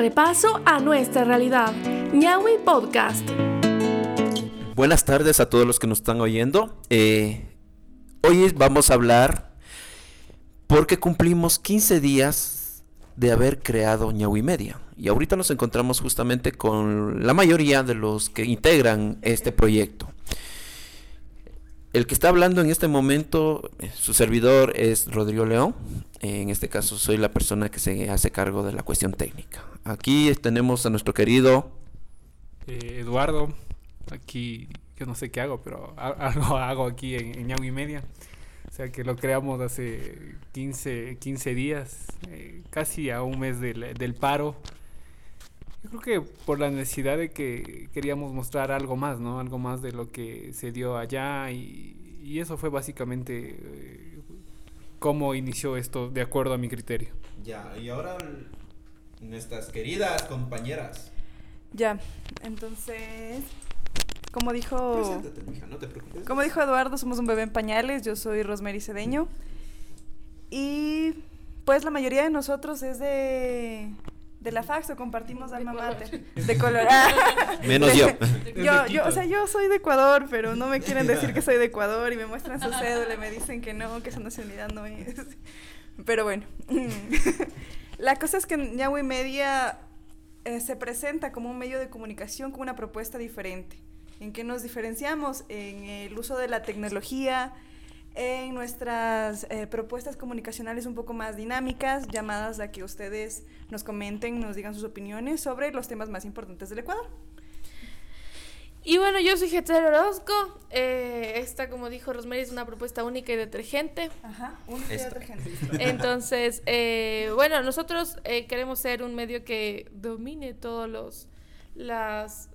repaso a nuestra realidad. Ñawi Podcast. Buenas tardes a todos los que nos están oyendo. Eh, hoy vamos a hablar porque cumplimos 15 días de haber creado Ñawi Media. Y ahorita nos encontramos justamente con la mayoría de los que integran este proyecto. El que está hablando en este momento, eh, su servidor es Rodrigo León. En este caso soy la persona que se hace cargo de la cuestión técnica. Aquí tenemos a nuestro querido eh, Eduardo. Aquí yo no sé qué hago, pero algo hago aquí en, en Media. O sea que lo creamos hace 15, 15 días, eh, casi a un mes del, del paro. Yo creo que por la necesidad de que queríamos mostrar algo más, ¿no? Algo más de lo que se dio allá y, eso fue básicamente eh, cómo inició esto de acuerdo a mi criterio. Ya, y ahora nuestras queridas compañeras. Ya, entonces, como dijo... no te preocupes. Como dijo Eduardo, somos un bebé en pañales, yo soy Rosemary Cedeño. Y pues la mayoría de nosotros es de de la fax o compartimos alma mater. De color. Menos yo. yo. Yo, o sea, yo soy de Ecuador, pero no me quieren decir que soy de Ecuador y me muestran su cédula y me dicen que no, que esa nacionalidad no es. Pero bueno. La cosa es que Ñahue Media eh, se presenta como un medio de comunicación con una propuesta diferente. ¿En qué nos diferenciamos? En el uso de la tecnología, en nuestras eh, propuestas comunicacionales un poco más dinámicas, llamadas a que ustedes nos comenten, nos digan sus opiniones sobre los temas más importantes del Ecuador. Y bueno, yo soy Getzer Orozco. Eh, esta, como dijo Rosemary, es una propuesta única y detergente. Ajá, única y detergente. Entonces, eh, bueno, nosotros eh, queremos ser un medio que domine todos los las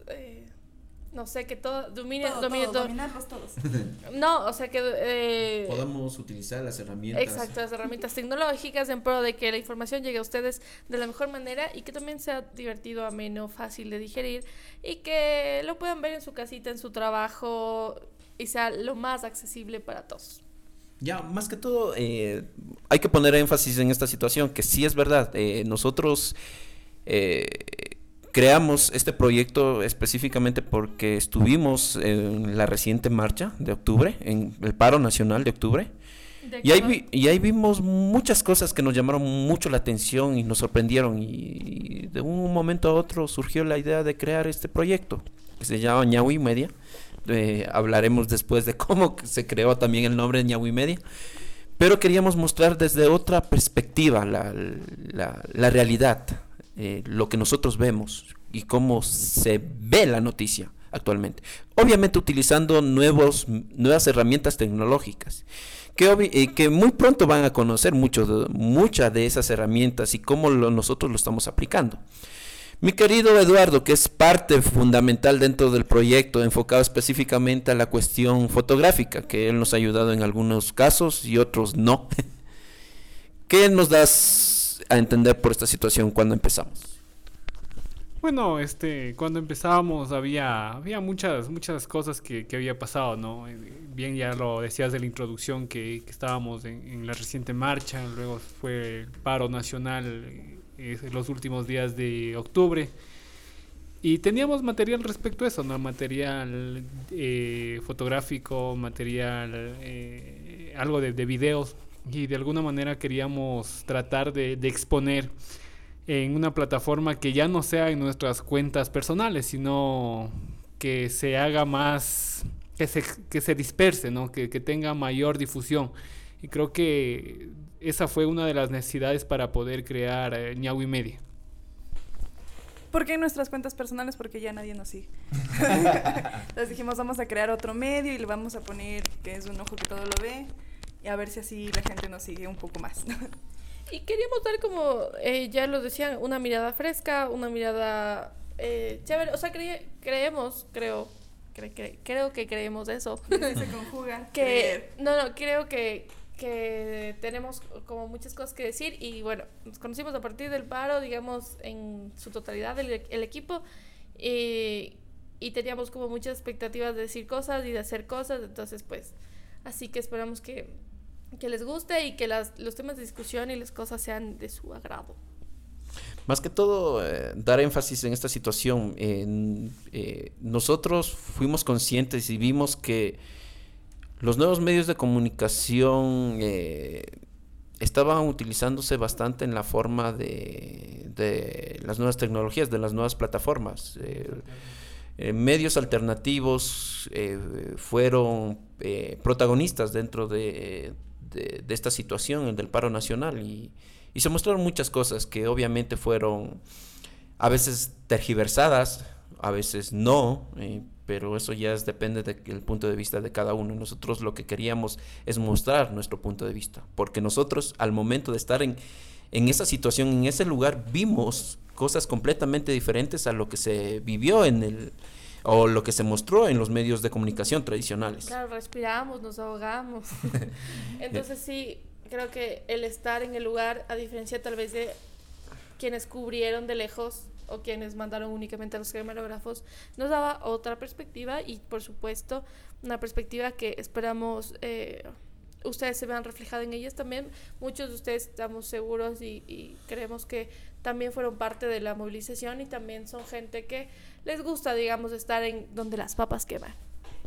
no sé, que todo domine, todo, domine todo. Dominarlos todos. No, o sea que... Eh, Podamos utilizar las herramientas. Exacto, las herramientas tecnológicas en pro de que la información llegue a ustedes de la mejor manera y que también sea divertido, ameno, fácil de digerir y que lo puedan ver en su casita, en su trabajo y sea lo más accesible para todos. Ya, más que todo, eh, hay que poner énfasis en esta situación, que sí es verdad, eh, nosotros... Eh, creamos este proyecto específicamente porque estuvimos en la reciente marcha de octubre, en el paro nacional de octubre. y ahí, y ahí vimos muchas cosas que nos llamaron mucho la atención y nos sorprendieron. Y, de un momento a otro surgió la idea de crear este proyecto que se llama Ñahui Media. Eh, hablaremos después de cómo se creó también el nombre de Ñahui Media. Pero queríamos mostrar desde otra perspectiva la, la, la realidad eh, lo que nosotros vemos y cómo se ve la noticia actualmente. Obviamente utilizando nuevos, nuevas herramientas tecnológicas. Que, eh, que muy pronto van a conocer muchas de esas herramientas y cómo nosotros lo estamos aplicando. Mi querido Eduardo, que es parte fundamental dentro del proyecto, enfocado específicamente a la cuestión fotográfica, que él nos ha ayudado en algunos casos y otros no. ¿Qué nos das a entender por esta situación cuando empezamos? Bueno, este, cuando empezábamos había, había muchas, muchas cosas que, que había pasado, ¿no? Eh, bien ya lo decías de la introducción que, que estábamos en, la reciente marcha, luego fue el paro nacional eh, en los últimos días de octubre. Y teníamos material respecto a eso, ¿no? Material eh, fotográfico, material, algo de, de videos y de alguna manera queríamos tratar de, exponer en una plataforma que ya no sea en nuestras cuentas personales, sino que se haga más, que se, que se disperse, ¿no? que, tenga mayor difusión. Y creo que esa fue una de las necesidades para poder crear eh, Media. ¿Por qué en nuestras cuentas personales? Porque ya nadie nos sigue. Entonces dijimos, vamos a crear otro medio y le vamos a poner que es un ojo que todo lo ve y a ver si así la gente nos sigue un poco más. y queríamos dar como, eh, ya lo decían, una mirada fresca, una mirada eh, chévere. O sea, creemos, creo, creo que creemos eso. Se conjuga. que, no, no, creo que, que tenemos como muchas cosas que decir y bueno, nos conocimos a partir del paro, digamos, en su totalidad el, el equipo y, y teníamos como muchas expectativas de decir cosas y de hacer cosas, entonces pues así que esperamos que que les guste y que las, los temas de discusión y las cosas sean de su agrado. Más que todo, eh, dar énfasis en esta situación. Eh, nosotros fuimos conscientes y vimos que los nuevos medios de comunicación eh, estaban utilizándose bastante en la forma de, las nuevas tecnologías, de las nuevas plataformas. medios alternativos fueron protagonistas dentro de, de, esta situación, el del paro nacional, y, y se mostraron muchas cosas que obviamente fueron a veces tergiversadas, a veces no, eh, pero eso ya depende del punto de vista de cada uno. Nosotros lo que queríamos es mostrar nuestro punto de vista, porque nosotros al momento de estar en, en esa situación, en ese lugar, vimos cosas completamente diferentes a lo que se vivió en el o lo que se mostró en los medios de comunicación tradicionales. Claro, respiramos, nos ahogamos. Entonces sí, creo que el estar en el lugar, a diferencia tal vez de quienes cubrieron de lejos o quienes mandaron únicamente a los camarógrafos, nos daba otra perspectiva y por supuesto una perspectiva que esperamos eh, ustedes se vean reflejada en ellas también. Muchos de ustedes estamos seguros y, y, creemos que también fueron parte de la movilización y también son gente que les gusta, digamos, estar en donde las papas queman.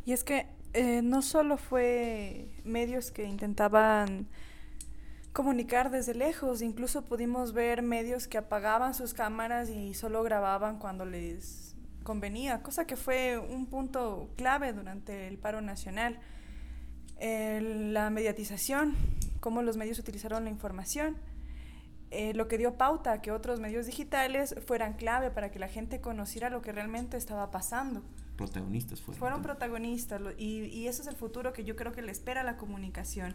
Y es que eh, no solo fue medios que intentaban comunicar desde lejos. Incluso pudimos ver medios que apagaban sus cámaras y solo grababan cuando les convenía, cosa que fue un punto clave durante el paro nacional. La mediatización, cómo los medios utilizaron la información, eh, lo que dio pauta a que otros medios digitales fueran clave para que la gente conociera lo que realmente estaba pasando. Protagonistas fueron. Fueron protagonistas y, y eso es el futuro que yo creo que le espera a la comunicación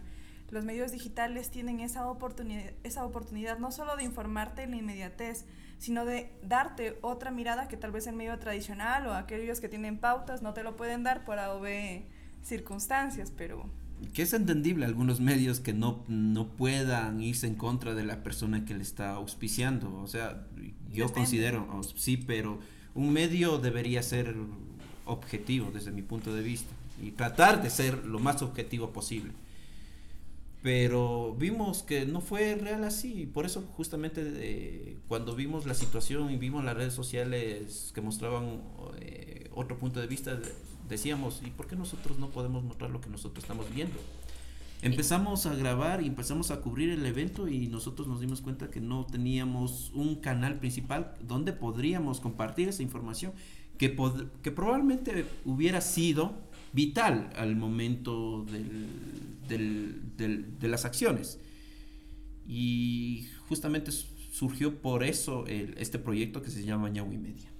los medios digitales tienen esa oportunidad, esa oportunidad no solo de informarte en la inmediatez, sino de darte otra mirada que tal vez el medio tradicional o aquellos que tienen pautas no te lo pueden dar por A o B circunstancias, pero... Que es entendible algunos medios que no, no puedan irse en contra de la persona que le está auspiciando. O sea, yo Depende. considero, oh, sí, pero un medio debería ser objetivo desde mi punto de vista y tratar de ser lo más objetivo posible pero vimos que no fue real así, por eso justamente eh, cuando vimos la situación y vimos las redes sociales que mostraban eh, otro punto de vista, decíamos, ¿y por qué nosotros no podemos mostrar lo que nosotros estamos viendo? Empezamos a grabar y empezamos a cubrir el evento y nosotros nos dimos cuenta que no teníamos un canal principal donde podríamos compartir esa información que, que probablemente hubiera sido vital al momento del, de las acciones. Y justamente surgió por eso este proyecto que se llama Ñahui Media.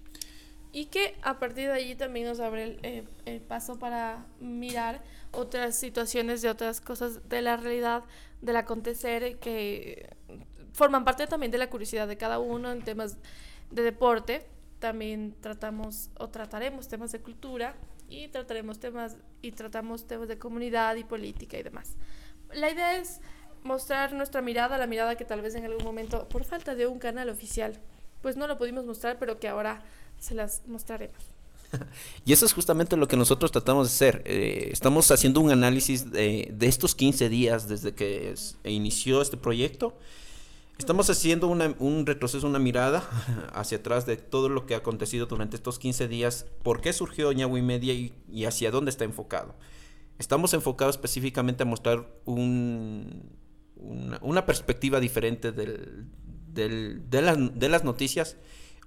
Y que a partir de allí también nos abre el, eh, el, paso para mirar otras situaciones de otras cosas de la realidad, del acontecer, que forman parte también de la curiosidad de cada uno en temas de deporte. También tratamos o trataremos temas de cultura y trataremos temas y tratamos temas de comunidad y política y demás. La idea es mostrar nuestra mirada, la mirada que tal vez en algún momento, por falta de un canal oficial, pues no lo pudimos mostrar, pero que ahora se las mostraremos. Y eso es justamente lo que nosotros tratamos de hacer. Eh, estamos haciendo un análisis de, estos 15 días desde que inició este proyecto Estamos haciendo un retroceso, una mirada hacia atrás de todo lo que ha acontecido durante estos 15 días, por qué surgió Ñahui Media y, hacia dónde está enfocado. Estamos enfocados específicamente a mostrar un, una, perspectiva diferente de, las noticias,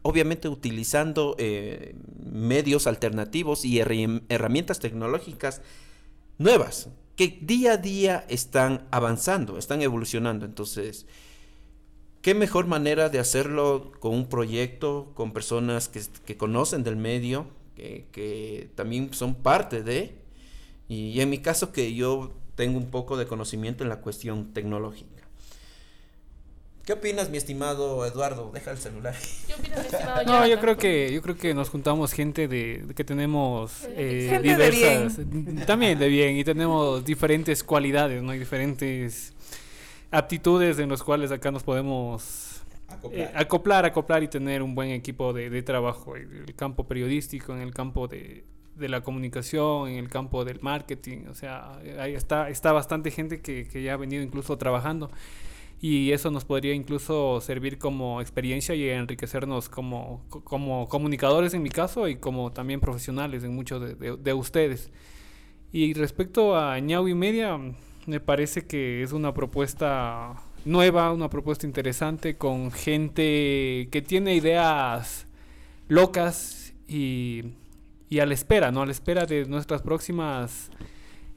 obviamente utilizando eh, medios alternativos y herramientas tecnológicas nuevas, que día a día están avanzando, están evolucionando. Entonces, qué mejor manera de hacerlo con un proyecto, con personas que, conocen del medio, que, que, también son parte de, y, y en mi caso que yo tengo un poco de conocimiento en la cuestión tecnológica. ¿Qué opinas, mi estimado Eduardo? Deja el celular. ¿Qué opinas, mi estimado No, yo creo que yo creo que nos juntamos gente de que tenemos eh, gente diversas, de bien. también de bien y tenemos diferentes cualidades, no diferentes aptitudes en las cuales acá nos podemos acoplar, eh, acoplar, acoplar, y tener un buen equipo de, de, trabajo en el campo periodístico, en el campo de, de, la comunicación, en el campo del marketing. O sea, ahí está, está bastante gente que, que ya ha venido incluso trabajando. Y eso nos podría incluso servir como experiencia y enriquecernos como, co- como comunicadores en mi caso y como también profesionales en muchos de, de- de ustedes. Y respecto a Ñau y Media, me parece que es una propuesta nueva, una propuesta interesante con gente que tiene ideas locas y, y a la espera, ¿no? A la espera de nuestras próximas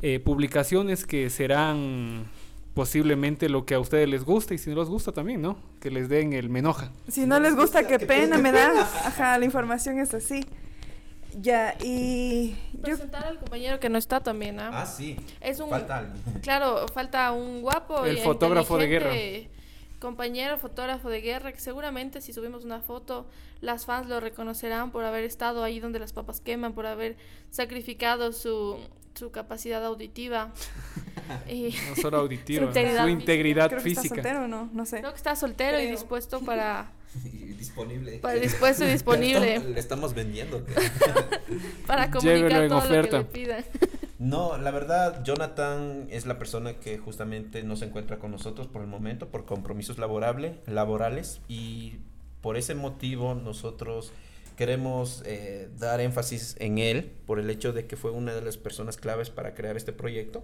eh, publicaciones que serán posiblemente lo que a ustedes les gusta y si no les gusta también, ¿no? Que les den el me enoja. Si no les gusta, qué pena me da. Ajá, la información es así. Ya, y yo Presentar al compañero que no está también, ¿ah? Ah, sí. Es un- Falta alguien. Claro, falta un guapo El y fotógrafo de inteligente Compañero fotógrafo de guerra que seguramente si subimos una foto las fans lo reconocerán por haber estado ahí donde las papas queman, por haber sacrificado su, su capacidad auditiva. y No solo auditiva, Su integridad su integridad creo que está física. soltero, ¿no? No sé. creo que está soltero y dispuesto para, Y disponible. para dispuesto y disponible estamos- Le estamos vendiendo. para comunicar en todo lo que le pidan. No, la verdad, Jonathan es la persona que justamente no se encuentra con nosotros por el momento, por compromisos laborable, laborales, y por ese motivo nosotros queremos eh, dar énfasis en él, por el hecho de que fue una de las personas claves para crear este proyecto.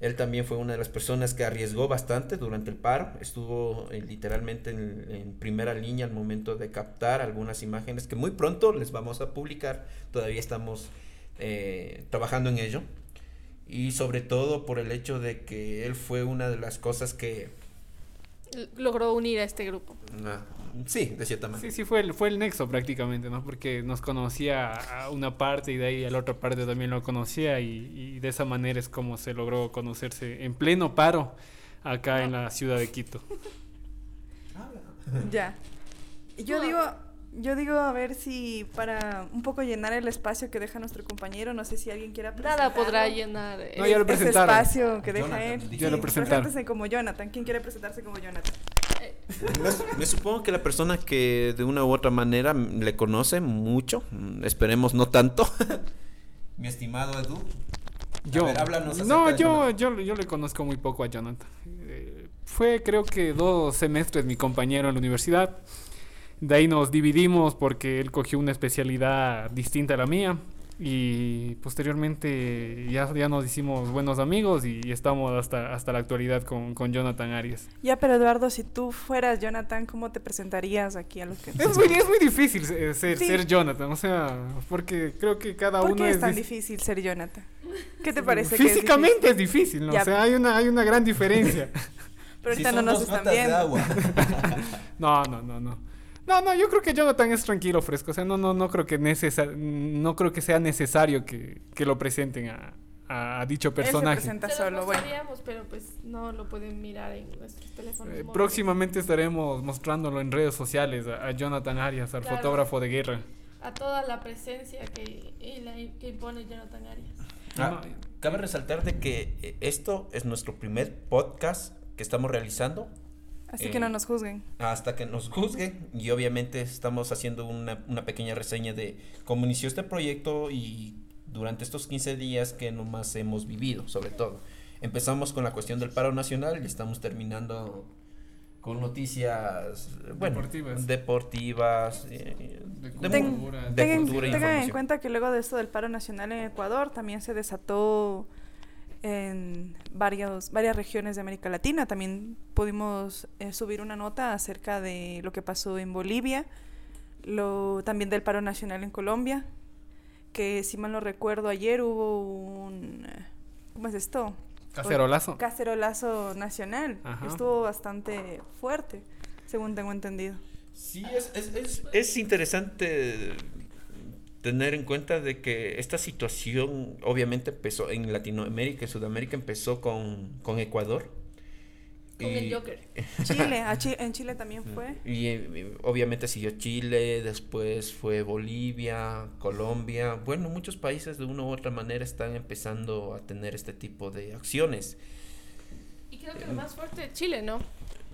Él también fue una de las personas que arriesgó bastante durante el paro, estuvo eh, literalmente en, primera línea al momento de captar algunas imágenes que muy pronto les vamos a publicar, todavía estamos eh, trabajando en ello. Y sobre todo por el hecho de que él fue una de las cosas que Logró unir a este grupo. ah, sí de cierta manera Sí, sí, fue el, fue el nexo prácticamente, ¿no? Porque nos conocía a una parte y de ahí a la otra parte también lo conocía y, y de esa manera es como se logró conocerse en pleno paro acá en la ciudad de Quito. Ya. Yo digo, yo digo a ver si para un poco llenar el espacio que deja nuestro compañero, no sé si alguien quiera Nada podrá llenar. eh, No, ya lo ese espacio que deja Jonathan, él. Ya lo preséntese como Jonathan. ¿Quién quiere presentarse como Jonathan? me, me supongo que la persona que de una u otra manera le conoce mucho mm, esperemos no tanto mi estimado Edu Yo, ver, háblanos no, yo, yo, yo le conozco muy poco a Jonathan. Eh, fue creo que dos semestres mi compañero en la universidad. De ahí nos dividimos porque él cogió una especialidad distinta a la mía. Y posteriormente ya, ya nos hicimos buenos amigos y, estamos hasta, hasta la actualidad con, con Jonathan Arias. Ya, pero Eduardo, si tú fueras Jonathan, ¿cómo te presentarías aquí a los que Es muy, es muy difícil ser, ser, Sí. ser Jonathan, o sea, porque creo que cada ¿Por uno qué es tan difícil ser Jonathan? ¿Qué te parece? que es Físicamente es difícil, ¿no? Ya. O sea, hay una, hay una gran diferencia. difícil? Pero ahorita no nos están viendo. No, no, no, no. No, no, yo creo que Jonathan es tranquilo, fresco. O sea, no, no, no creo que necesa- no creo que sea necesario que, que lo presenten a, a dicho Él se personaje. presenta Se lo solo, bueno. pero pues no lo pueden mirar en nuestros teléfonos. Eh, próximamente estaremos mostrándolo en redes sociales a, a Jonathan Arias, al Claro. fotógrafo de guerra. A toda la presencia que, y la- que impone Jonathan Arias. Ah, cabe resaltar de que eh, esto es nuestro primer podcast que estamos realizando Así Eh, que no nos juzguen. hasta que nos juzguen y obviamente estamos haciendo una, una pequeña reseña de cómo inició este proyecto y durante estos 15 días que nomás hemos vivido, sobre todo. Empezamos con la cuestión del paro nacional y estamos terminando con noticias bueno, Deportivas. deportivas, eh, De de, Ten- de Tengan, cultura e tengan en cuenta que luego de esto del paro nacional en Ecuador también se desató en varios, varias regiones de América Latina. También pudimos eh, subir una nota acerca de lo que pasó en Bolivia, lo, también del paro nacional en Colombia, que si mal no recuerdo ayer hubo un... ¿Cómo es esto? Cacerolazo. Cacerolazo nacional. Ajá. Estuvo bastante fuerte, según tengo entendido. Sí, es, es, es, es interesante tener en cuenta de que esta situación obviamente empezó en Latinoamérica y Sudamérica, empezó con, con Ecuador. Con el Joker. Chile, en Chile también fue. Y eh, obviamente siguió Chile, después fue Bolivia, Colombia. Bueno, muchos países de una u otra manera están empezando a tener este tipo de acciones. Y creo que lo más fuerte es Chile, ¿no?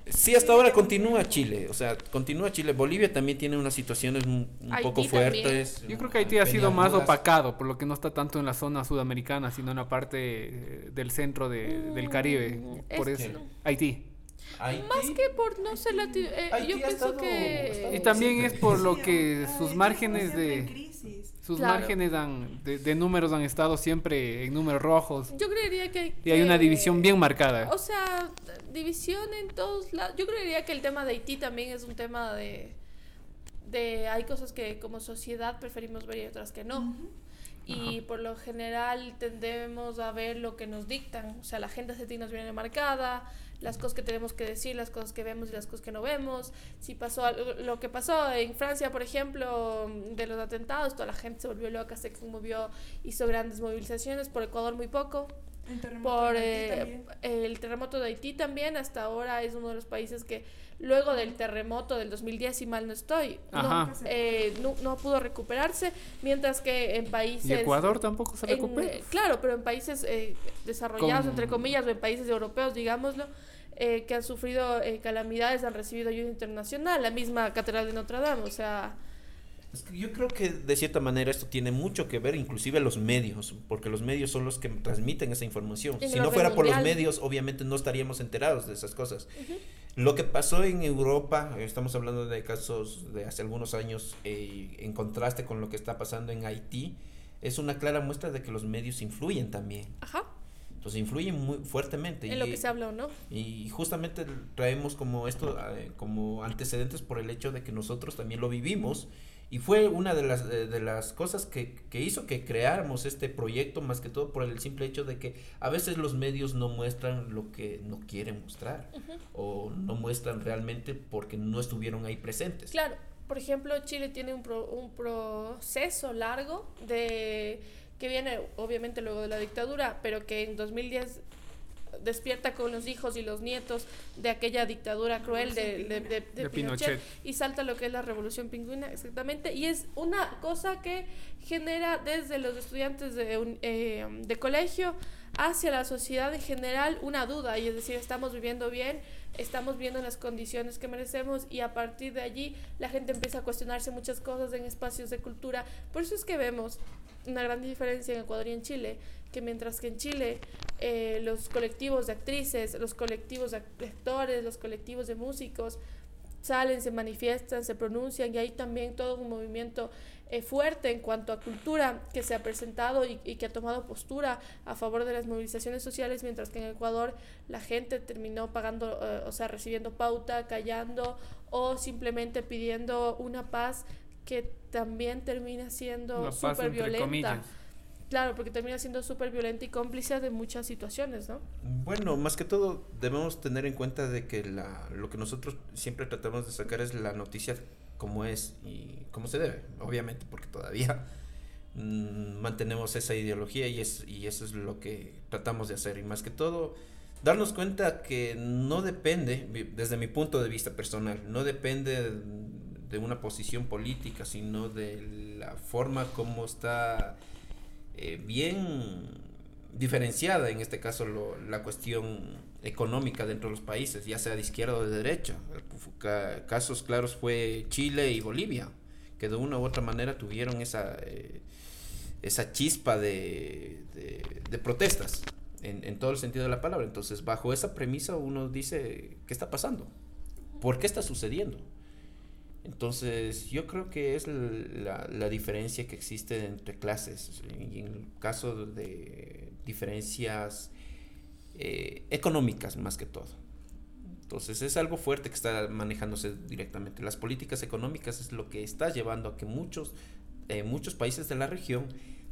Sí, hasta ahora continúa Chile, o sea, continúa Chile. Bolivia también tiene unas situaciones un, un poco también. fuertes. Yo creo que Haití ha sido más opacado, por lo que no está tanto en la zona sudamericana, sino en la parte eh, del centro de- del Caribe. Mm, Por es- eso. Haití. Haití- Más que por no ser latino, eh, yo pienso estado- que... Y también es por lo que sus márgenes de crisis. Sus Claro. márgenes han, de, de números han estado siempre en números rojos Yo creería que... y hay una que- división bien marcada. O sea, división en todos lados. Yo creería que el tema de Haití también es un tema de... de hay cosas que como sociedad preferimos ver y otras que no. Y por lo general tendemos a ver lo que nos dictan. O sea, la agenda CETI nos viene marcada, las cosas que tenemos que decir, las cosas que vemos y las cosas que no vemos. Si pasó algo- lo que pasó en Francia, por ejemplo, de los atentados, toda la gente se volvió loca, se conmovió, hizo grandes movilizaciones. Por Ecuador muy poco. El terremoto Por eh, el terremoto de Haití también, hasta ahora es uno de los países que luego del terremoto del 2010, si mal no estoy, no, eh, no, no pudo recuperarse, mientras que en países... Y Ecuador tampoco se en, recupera. eh, claro, pero en países eh, desarrollados, Con- entre comillas, o en países europeos, digámoslo, eh, que han sufrido eh, calamidades, han recibido ayuda internacional, la misma Catedral de Notre Dame, o sea... Yo creo que de cierta manera esto tiene mucho que ver, inclusive los medios, porque los medios son los que transmiten esa información. En Si no fuera por los medios, obviamente no estaríamos enterados de esas cosas. Lo que pasó en Europa, estamos hablando de casos de hace algunos años, eh, en contraste con lo que está pasando en Haití, es una clara muestra de que los medios influyen también. Ajá, Entonces influyen muy fuertemente. en lo y- que se habla o no. y justamente traemos como esto, eh, como antecedentes por el hecho de que nosotros también lo vivimos. Y fue una de las, eh, de las cosas que, que hizo que creáramos este proyecto, más que todo por el simple hecho de que a veces los medios no muestran lo que no quieren mostrar. O no muestran realmente porque no estuvieron ahí presentes. Claro, por ejemplo, Chile tiene un, pro- un proceso largo de que viene obviamente luego de la dictadura, pero que en 2010 despierta con los hijos y los nietos de aquella dictadura cruel de, de- de- de De Pinochet, Pinochet. y salta lo que es la revolución pingüina exactamente y es una cosa que genera desde los estudiantes de, un- eh, de colegio hacia la sociedad en general una duda y es decir estamos viviendo bien estamos viendo las condiciones que merecemos y a partir de allí la gente empieza a cuestionarse muchas cosas en espacios de cultura por eso es que vemos una gran diferencia en Ecuador y en Chile que mientras que en Chile eh, los colectivos de actrices los colectivos de actores los colectivos de músicos salen, se manifiestan, se pronuncian y hay también todo un movimiento eh, fuerte en cuanto a cultura que se ha presentado y, y que ha tomado postura a favor de las movilizaciones sociales, mientras que en Ecuador la gente terminó pagando, eh, o sea, recibiendo pauta, callando o simplemente pidiendo una paz que también termina siendo súper violenta. comillas. Claro, porque termina siendo súper violenta y cómplice de muchas situaciones, ¿no? Bueno, más que todo debemos tener en cuenta de que la, lo que nosotros siempre tratamos de sacar es la noticia como es y como se debe, obviamente, porque todavía mm, mantenemos esa ideología y, es, y eso es lo que tratamos de hacer. Y más que todo, darnos cuenta que no depende, desde mi punto de vista personal, no depende de una posición política, sino de la forma como está eh, bien diferenciada, en este caso la cuestión económica dentro de los países, ya sea de izquierda o de derecha. Ca- casos claros fue Chile y Bolivia, que de una u otra manera tuvieron esa, eh, esa chispa de, de- de protestas, en, en todo el sentido de la palabra. Entonces, bajo esa premisa uno dice, ¿qué está pasando? ¿Por qué está sucediendo? Entonces, yo creo que es la, la diferencia que existe entre clases. Y en el caso de diferencias eh, económicas, más que todo. Entonces, es algo fuerte que está manejándose directamente. Las políticas económicas es lo que está llevando a que muchos, eh, muchos países de la región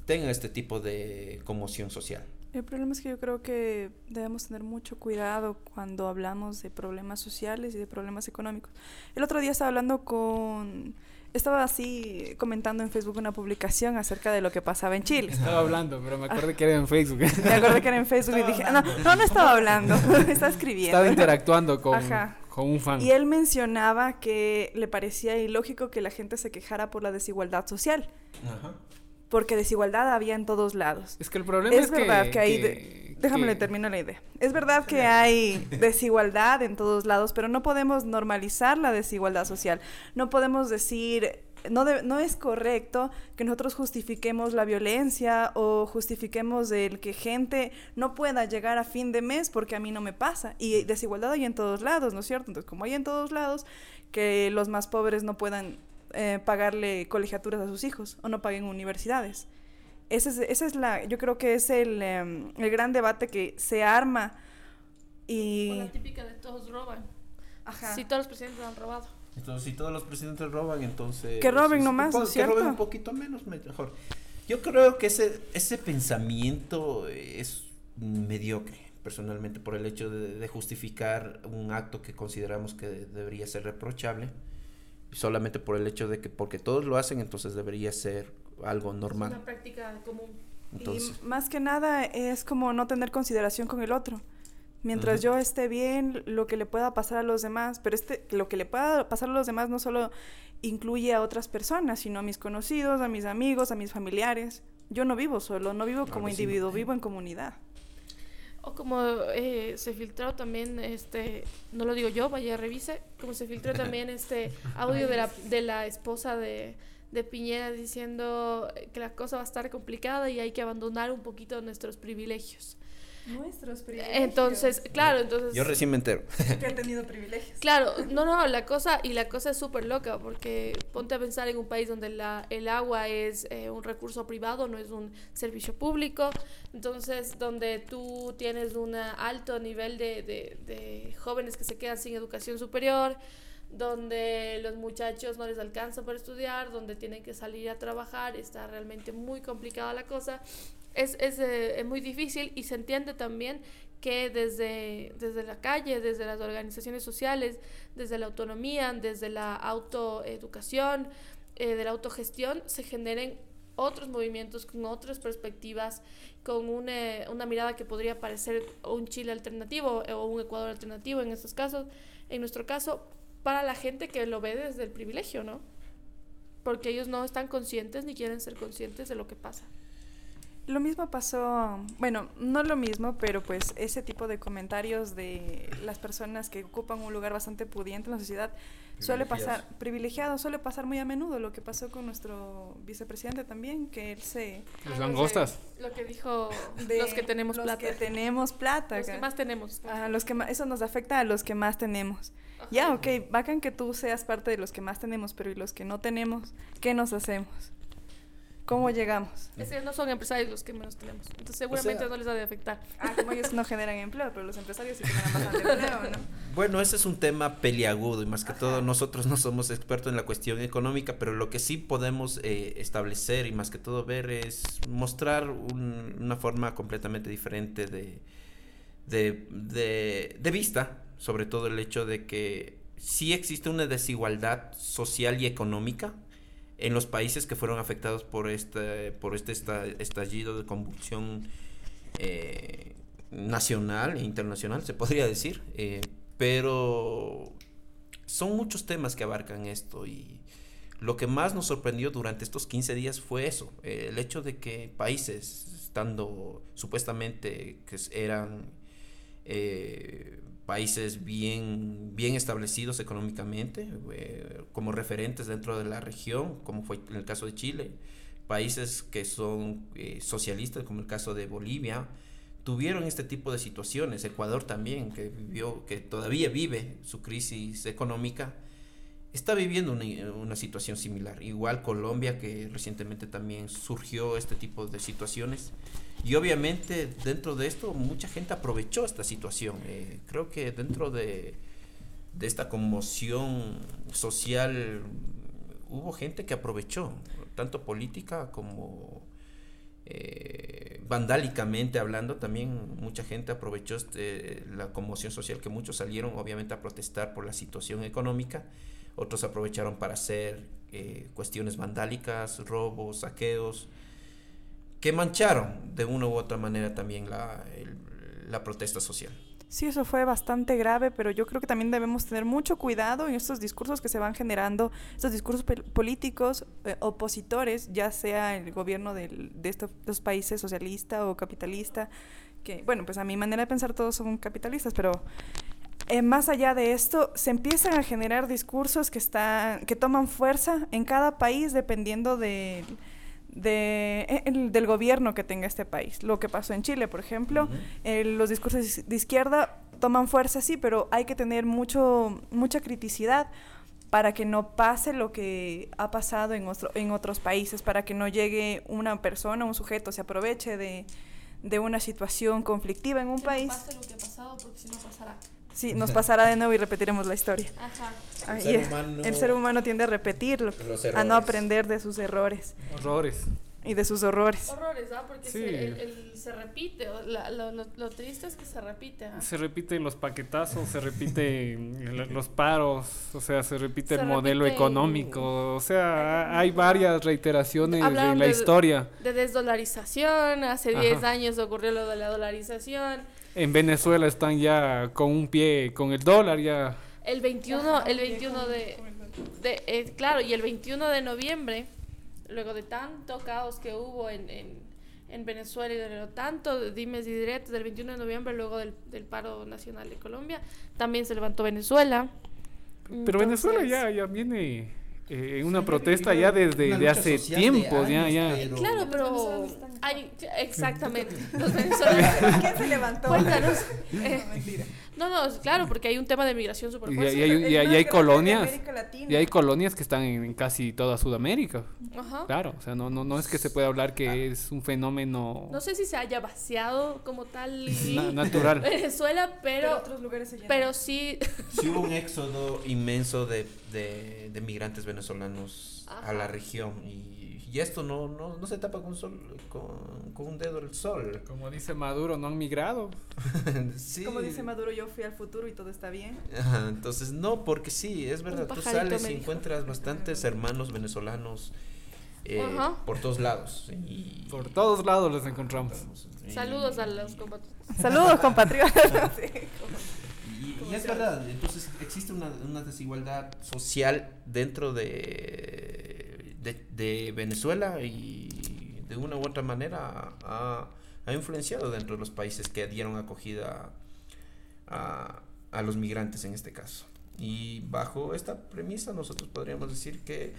tengan este tipo de conmoción social. El problema es que yo creo que debemos tener mucho cuidado cuando hablamos de problemas sociales y de problemas económicos. El otro día estaba hablando con... Estaba así comentando en Facebook una publicación acerca de lo que pasaba en Chile. Estaba hablando, pero me acordé que era en Facebook. Me acordé que era en Facebook y dije, "Ah, no, no, no estaba hablando, estaba escribiendo. Estaba interactuando con, Ajá. con un fan. Y él mencionaba que le parecía ilógico que la gente se quejara por la desigualdad social, porque desigualdad había en todos lados. Es que el problema es, Es verdad que, hay... que- Déjame que- termino la idea. Es verdad que hay desigualdad en todos lados, pero no podemos normalizar la desigualdad social. No podemos decir, no, de- no es correcto que nosotros justifiquemos la violencia o justifiquemos el que gente no pueda llegar a fin de mes porque a mí no me pasa. Y desigualdad hay en todos lados, ¿no es cierto? Entonces, como hay en todos lados, que los más pobres no puedan eh, pagarle colegiaturas a sus hijos o no paguen universidades. Ese es, esa es la, yo creo que es el, em, el gran debate que se arma O y... la típica de todos roban. Ajá. Sí, todos los presidentes han robado. Entonces, si todos los presidentes roban, entonces... Que roben es- nomás, ¿no es Que roben cierto? un poquito menos, mejor. Yo creo que ese, ese pensamiento es mediocre, personalmente, por el hecho de, de justificar un acto que consideramos que debería ser reprochable, solamente por el hecho de que porque todos lo hacen, entonces debería ser algo Es normal. una práctica común. Entonces, Y más que nada es como no tener consideración con el otro. Mientras yo esté bien, lo que le pueda pasar a los demás, pero este, lo que le pueda pasar a los demás no solo incluye a otras personas, sino a mis conocidos, a mis amigos, a mis familiares. Yo no vivo solo, no vivo como individuo, vivo en comunidad. O como eh, se filtró también, este, no lo digo yo, vaya revise, como se filtró también este audio de la, de la esposa de, de Piñera diciendo que la cosa va a estar complicada y hay que abandonar un poquito nuestros privilegios. Nuestros Entonces, claro, entonces... yo recién me entero. que he tenido privilegios. Claro, no, no, la cosa, y la cosa es súper loca, porque ponte a pensar en un país donde la, el agua es eh, un recurso privado, no es un servicio público, entonces donde tú tienes un alto nivel de, de, de jóvenes que se quedan sin educación superior, donde los muchachos no les alcanza para estudiar, donde tienen que salir a trabajar, está realmente muy complicada la cosa. Es, es, eh, es muy difícil y se entiende también que desde, desde la calle, desde las organizaciones sociales, desde la autonomía, desde la autoeducación, eh, de la autogestión, se generen otros movimientos con otras perspectivas, con una, una mirada que podría parecer un Chile alternativo o un Ecuador alternativo en estos casos, en nuestro caso, para la gente que lo ve desde el privilegio, ¿no? Porque ellos no están conscientes ni quieren ser conscientes de lo que pasa. Lo mismo pasó, bueno, no lo mismo, pero pues ese tipo de comentarios de las personas que ocupan un lugar bastante pudiente en la sociedad suele pasar, privilegiado, suele pasar muy a menudo. Lo que pasó con nuestro vicepresidente también, que él se... Ah, langostas. Lo que, lo que dijo de los que tenemos los plata. que tenemos plata. los que más tenemos. Ajá, los que ma- eso nos afecta a los que más tenemos. Ajá. Ya, ok, bacán que tú seas parte de los que más tenemos, pero ¿y los que no tenemos? ¿Qué nos hacemos? ¿Cómo llegamos? Es que no son empresarios los que menos tenemos. Entonces seguramente sea- no les ha de afectar. Ah, como ellos no generan empleo, pero los empresarios sí generan bastante empleo, ¿no? Bueno, ese es un tema peliagudo y más que todo nosotros no somos expertos en la cuestión económica, pero lo que sí podemos eh, establecer y más que todo ver es mostrar un- una forma completamente diferente de, de, de, de vista, sobre todo el hecho de que sí existe una desigualdad social y económica en los países que fueron afectados por este, por este esta- estallido de convulsión eh, nacional e internacional, se podría decir, eh, pero son muchos temas que abarcan esto y lo que más nos sorprendió durante estos 15 días fue eso, el hecho de que países, estando supuestamente que eran eh, países bien, bien establecidos económicamente, eh, como referentes dentro de la región, como fue en el caso de Chile, países que son eh, socialistas, como el caso de Bolivia, tuvieron este tipo de situaciones. Ecuador también, que vivió, que todavía vive su crisis económica, está viviendo una, una situación similar. Igual Colombia, que recientemente también surgió este tipo de situaciones. Y obviamente dentro de esto mucha gente aprovechó esta situación. Eh, creo que dentro de, de esta conmoción social hubo gente que aprovechó, tanto política como eh, vandálicamente hablando, también mucha gente aprovechó este, la conmoción social que muchos salieron obviamente a protestar por la situación económica, otros aprovecharon para hacer eh, cuestiones vandálicas, robos, saqueos, que mancharon de una u otra manera también la, el- la protesta social. Sí, eso fue bastante grave, pero yo creo que también debemos tener mucho cuidado en estos discursos que se van generando, estos discursos políticos eh, opositores, ya sea el gobierno del- de estos países socialista o capitalista, que, bueno, pues a mi manera de pensar todos son capitalistas, pero eh, más allá de esto, se empiezan a generar discursos que, están, que toman fuerza en cada país dependiendo de, de, el- del gobierno que tenga este país. Lo que pasó en Chile, por ejemplo, eh, los discursos de izquierda toman fuerza, sí, pero hay que tener mucho, mucha criticidad para que no pase lo que ha pasado en, otro- en otros países, para que no llegue una persona, un sujeto, se aproveche de, de una situación conflictiva en un Que no país. pase lo que ha pasado, porque si no pasará. Sí, nos pasará de nuevo y repetiremos la historia. Ajá. Ah, ser el- humano- el ser humano tiende a repetirlo, a no aprender de sus errores Horrores. y de sus horrores. Horrores, ¿ah? Porque Sí. se, el- el- se repite. la- lo, lo- lo triste es que se repite. ¿ah? Se repiten los paquetazos, se repiten los paros, o sea, se repite Se el modelo repite- económico, o sea, hay varias reiteraciones Hablaron en la de- historia. De desdolarización, hace Ajá. 10 años ocurrió lo de la dolarización. En Venezuela están ya con un pie, con el dólar ya. El 21, el 21 de, de eh, claro, y el 21 de noviembre, luego de tanto caos que hubo en, en, en Venezuela y de lo tanto dimes y diretes del 21 de noviembre, luego del, del paro nacional de Colombia, también se levantó Venezuela. Pero Venezuela ya, ya viene eh, en una Sí, protesta ya desde de hace social de tiempo, ya, años, ya. pero- Claro, pero hay, exactamente, los venezolanos. ¿Quién se levantó? Cuéntanos. Eh, No, mentira. No, no, claro, porque hay un tema de migración súper Y, fuerte. y hay, y y colonias, y hay colonias que están en casi toda Sudamérica. Ajá. Claro, o sea, no, no, no es que se pueda hablar que es un fenómeno No sé si se haya vaciado como tal na- natural. Venezuela, Pero pero, otros lugares se pero sí Sí hubo un éxodo inmenso de, de, de migrantes venezolanos a la región y, y esto no, no, no se tapa con, sol, con, con un dedo el sol. Como dice Maduro, no han migrado. sí. Como dice Maduro, yo fui al futuro y todo está bien. Ajá, entonces, no, porque sí, es verdad, tú sales y encuentras bastantes hermanos venezolanos eh, por todos lados. Y, Por todos lados los encontramos. y- saludos a los compatriotas. Saludos, compatriotas. Sí. Y, y es verdad, entonces existe una, una desigualdad social dentro de, de, Venezuela y de una u otra manera ha, influenciado dentro de los países que dieron acogida a los migrantes en este caso. Y bajo esta premisa nosotros podríamos decir que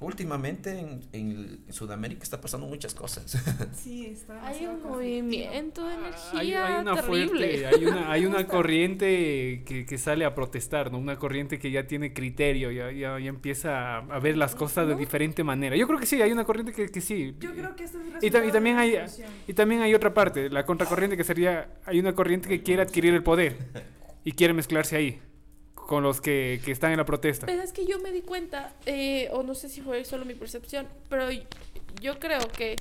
últimamente en, en Sudamérica está pasando muchas cosas. Sí, está Hay un movimiento de Hay, energía hay una terrible. fuerte, hay una, hay una corriente que, que sale a protestar, ¿no? Una corriente que ya tiene criterio, ya, ya, ya empieza a, ver las cosas de diferente manera. Yo creo que sí, hay una corriente que, que sí. Yo creo que esto es Y, ta- y también hay, y también hay otra parte, la contracorriente que sería, hay una corriente que quiere adquirir el poder y quiere mezclarse ahí con los que, que están en la protesta. Pero es que yo me di cuenta, eh, o no sé si fue solo mi percepción, pero yo creo que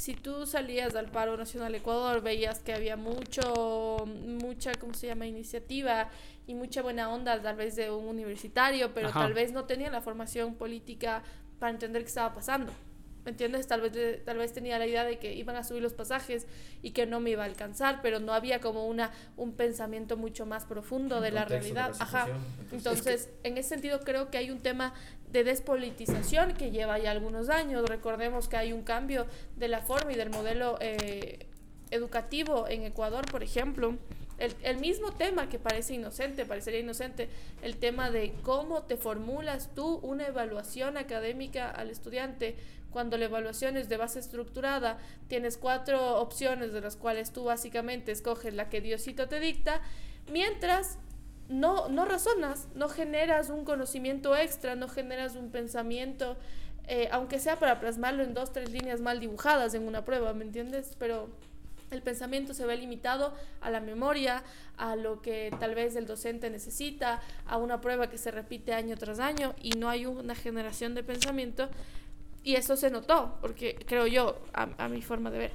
si tú salías al paro nacional Ecuador, veías que había mucho, mucha, ¿cómo se llama?, iniciativa y mucha buena onda, tal vez de un universitario, pero Ajá. tal vez no tenía la formación política para entender qué estaba pasando. ¿Me entiendes? Tal vez, tal vez tenía la idea de que iban a subir los pasajes y que no me iba a alcanzar, pero no había como una, un pensamiento mucho más profundo de la de realidad. Ajá. Entonces, en ese sentido creo que hay un tema de despolitización que lleva ya algunos años. Recordemos que hay un cambio de la forma y del modelo eh, educativo en Ecuador, por ejemplo. El, el mismo tema que parece inocente, parecería inocente, el tema de cómo te formulas tú una evaluación académica al estudiante cuando la evaluación es de base estructurada, tienes cuatro opciones de las cuales tú básicamente escoges la que Diosito te dicta, mientras no, no razonas, no generas un conocimiento extra, no generas un pensamiento, eh, aunque sea para plasmarlo en dos, tres líneas mal dibujadas en una prueba, ¿me entiendes? Pero el pensamiento se ve limitado a la memoria, a lo que tal vez el docente necesita, a una prueba que se repite año tras año y no hay una generación de pensamiento. Y eso se notó, porque creo yo, a, a mi forma de ver.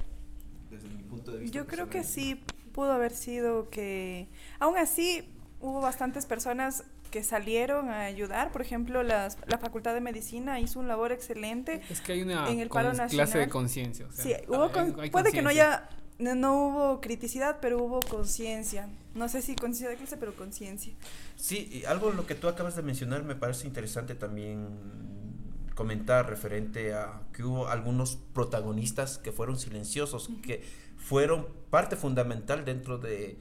Desde mi punto de vista Yo creo que sí pudo haber sido que, aún así, hubo bastantes personas que salieron a ayudar. Por ejemplo, las, la Facultad de Medicina hizo un labor excelente. Es que hay una En el clase de conciencia. o sea, Sí, hubo hay- con- hay puede que no haya, no, no hubo criticidad, pero hubo conciencia. No sé si conciencia de clase, pero conciencia. Sí, y algo lo que tú acabas de mencionar me parece interesante también comentar referente a que hubo algunos protagonistas que fueron silenciosos, que fueron parte fundamental dentro de,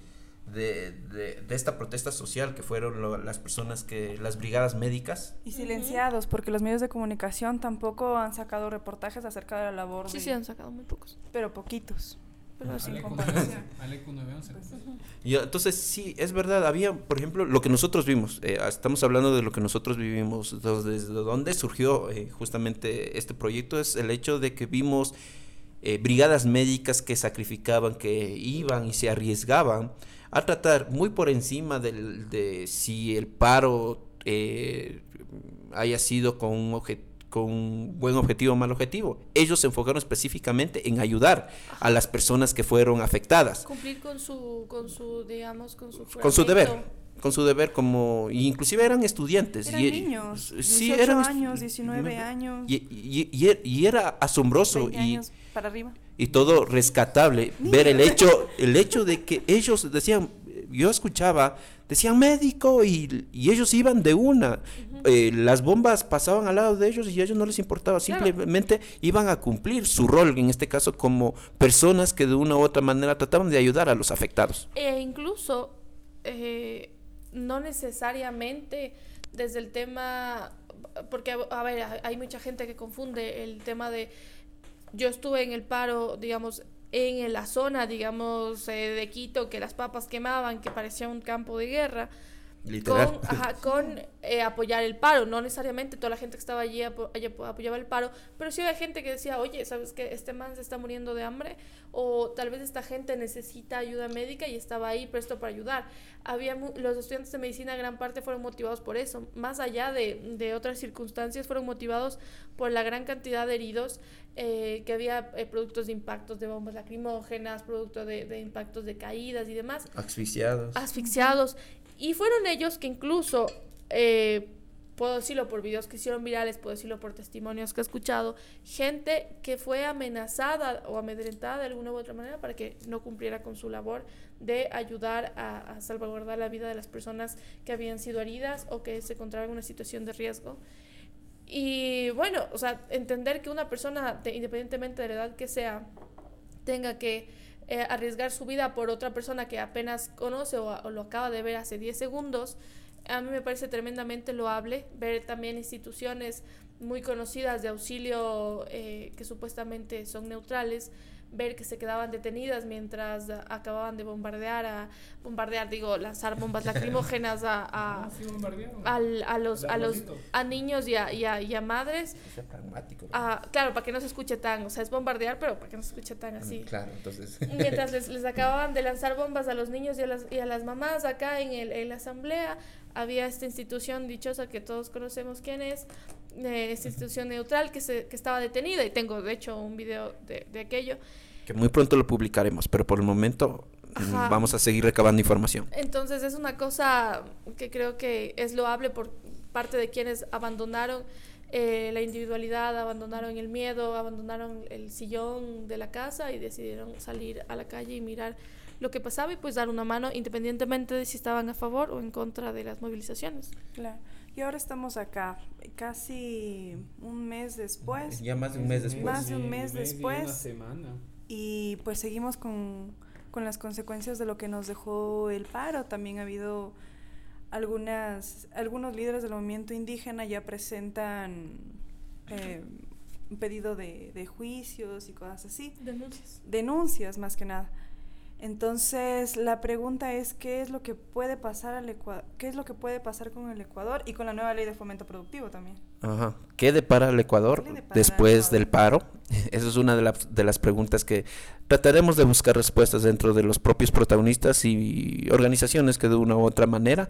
de, de, de esta protesta social que fueron lo- las personas que, las brigadas médicas. Y silenciados, porque los medios de comunicación tampoco han sacado reportajes acerca de la labor Sí, de- sí, han sacado muy pocos. pero poquitos. Pero comparación. Alecu 911. Y entonces sí, es verdad, había, por ejemplo, lo que nosotros vimos, eh, estamos hablando de lo que nosotros vivimos, desde donde surgió eh, justamente este proyecto es el hecho de que vimos eh, brigadas médicas que sacrificaban, que iban y se arriesgaban a tratar muy por encima del, de si el paro eh, haya sido con un objetivo con un buen objetivo o mal objetivo. Ellos se enfocaron específicamente en ayudar a las personas que fueron afectadas Cumplir con su, con su, digamos, con su con su deber con su deber como y inclusive eran estudiantes Eran y, niños, sí 18 eran estu- años, 19 años, y, y- y er- y era asombroso 20 y, años para arriba. y todo rescatable ver el hecho el hecho de que ellos decían yo escuchaba decían médico y, y ellos iban de una. Eh, las bombas pasaban al lado de ellos y a ellos no les importaba Claro. simplemente iban a cumplir su rol en este caso como personas que de una u otra manera trataban de ayudar a los afectados. E incluso, eh, no necesariamente desde el tema, porque a- ver, hay mucha gente que confunde el tema de yo estuve en el paro, digamos, en la zona, digamos, eh, de Quito, que las papas quemaban, que parecía un campo de guerra, literal con, ajá, con eh, apoyar el paro. No necesariamente toda la gente que estaba allí apo- allí apo- apoyaba el paro, pero sí había gente que decía, oye, ¿sabes qué? Este man se está muriendo de hambre o tal vez esta gente necesita ayuda médica y estaba ahí presto para ayudar. Había mu- los estudiantes de medicina, gran parte fueron motivados por eso. Más allá de, de otras circunstancias, fueron motivados por la gran cantidad de heridos eh, que había eh, productos de impactos de bombas lacrimógenas, producto de, de impactos de caídas y demás asfixiados asfixiados. Y fueron ellos que incluso, eh, puedo decirlo por videos que hicieron virales, puedo decirlo por testimonios que he escuchado, gente que fue amenazada o amedrentada de alguna u otra manera para que no cumpliera con su labor de ayudar a, a salvaguardar la vida de las personas que habían sido heridas o que se encontraban en una situación de riesgo. Y bueno, o sea, entender que una persona, de- independientemente de la edad que sea, tenga que eh, arriesgar su vida por otra persona que apenas conoce o, lo acaba de ver hace 10 segundos, a mí me parece tremendamente loable ver también instituciones muy conocidas de auxilio eh, que supuestamente son neutrales, ver que se quedaban detenidas mientras ah, acababan de bombardear, a, bombardear, digo, lanzar bombas lacrimógenas a, a, al- a los, a los a niños y a, y a- y a madres. Ah, claro, para que no se escuche tan, o sea, es bombardear, pero para que no se escuche tan así. claro entonces Mientras les, les acababan de lanzar bombas a los niños y a las, y a las mamás acá en, el, en la asamblea, había esta institución dichosa que todos conocemos quién es, eh, esta institución neutral que, se, que estaba detenida y tengo de hecho un video de, de aquello. Que muy pronto lo publicaremos, pero por el momento mm, Ajá. vamos a seguir recabando información. Entonces es una cosa que creo que es loable por parte de quienes abandonaron eh, la individualidad, abandonaron el miedo, abandonaron el sillón de la casa y decidieron salir a la calle y mirar lo que pasaba y pues dar una mano independientemente de si estaban a favor o en contra de las movilizaciones. Claro. Y ahora estamos acá, casi un mes después, Ya más de un mes después. Más de un mes después. Una semana. Y pues seguimos con, con las consecuencias de lo que nos dejó el paro. También ha habido algunas, algunos líderes del movimiento indígena ya presentan eh, un pedido de, de juicios y cosas así. Denuncias. denuncias más que nada. Entonces, la pregunta es qué es lo que puede pasar al Ecuador, qué es lo que puede pasar con el Ecuador y con la nueva ley de fomento productivo también. Ajá. ¿Qué depara el Ecuador ¿Qué le depara al después del paro? Esa es una de, las- de las preguntas que trataremos de buscar respuestas dentro de los propios protagonistas y organizaciones que de una u otra manera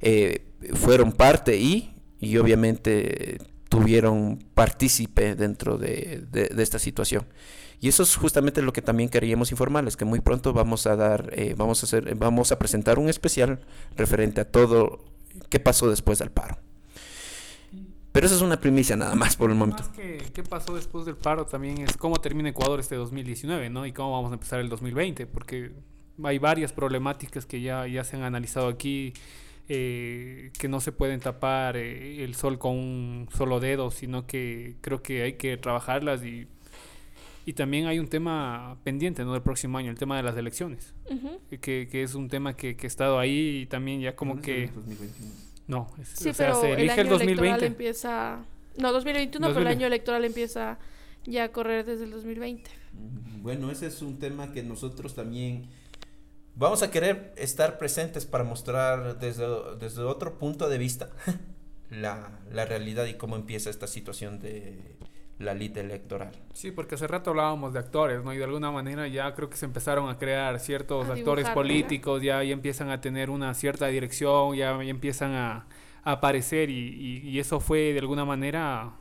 eh, fueron parte y, y obviamente tuvieron partícipe dentro de, de- de esta situación. Y eso es justamente lo que también queríamos informarles, que muy pronto vamos a dar, eh, vamos a hacer, vamos a presentar un especial referente a todo qué pasó después del paro. Pero eso es una primicia nada más por el momento. Más que qué pasó después del paro también es cómo termina Ecuador este 2019, ¿no? Y cómo vamos a empezar el 2020, porque hay varias problemáticas que ya, ya se han analizado aquí, eh, que no se pueden tapar eh, el sol con un solo dedo, sino que creo que hay que trabajarlas y, Y también hay un tema pendiente, ¿no? Del próximo año, el tema de las elecciones, que, que es un tema que, que ha estado ahí y también ya como No que... el 2021. No, es- Sí, o sea, pero se el elige año el electoral 2020. empieza... No, 2021, pero el 2020. año electoral empieza ya a correr desde el 2020. Mm, Bueno, ese es un tema que nosotros también vamos a querer estar presentes para mostrar desde, desde otro punto de vista la, la realidad y cómo empieza esta situación de la lid electoral. Sí, porque hace rato hablábamos de actores, ¿no? Y de alguna manera ya creo que se empezaron a crear ciertos A actores dibujar, políticos, ya, ya empiezan a tener una cierta dirección, ya, ya empiezan a, a aparecer y, y- y eso fue de alguna manera...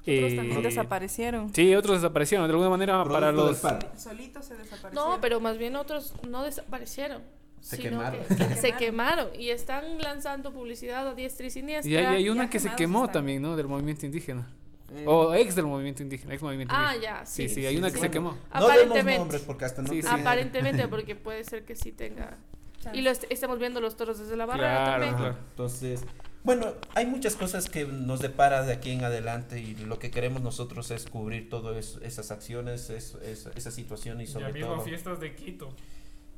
Otros eh, también desaparecieron. Sí, otros desaparecieron. De alguna manera para Producto del los... Solitos se desaparecieron. No, pero más bien otros no desaparecieron. Se sino quemaron. que- que se quemaron y están lanzando publicidad a diestra y siniestra. Y hay, hay una que se quemó están. también, ¿no? Del movimiento indígena. Eh, O ex del movimiento indígena, ex movimiento Ah, indígena. ya, Sí, sí. sí, hay una que sí. se quemó. no demos Aparentemente. nombres porque hasta no Sí, sí. Aparentemente, porque puede ser que sí tenga. Y lo est- estamos viendo los toros desde la barrera Claro, también. claro. Entonces, bueno, hay muchas cosas que nos depara de aquí en adelante y lo que queremos nosotros es cubrir todas esas acciones, es, es- esa situación y sobre todo... fiestas de Quito.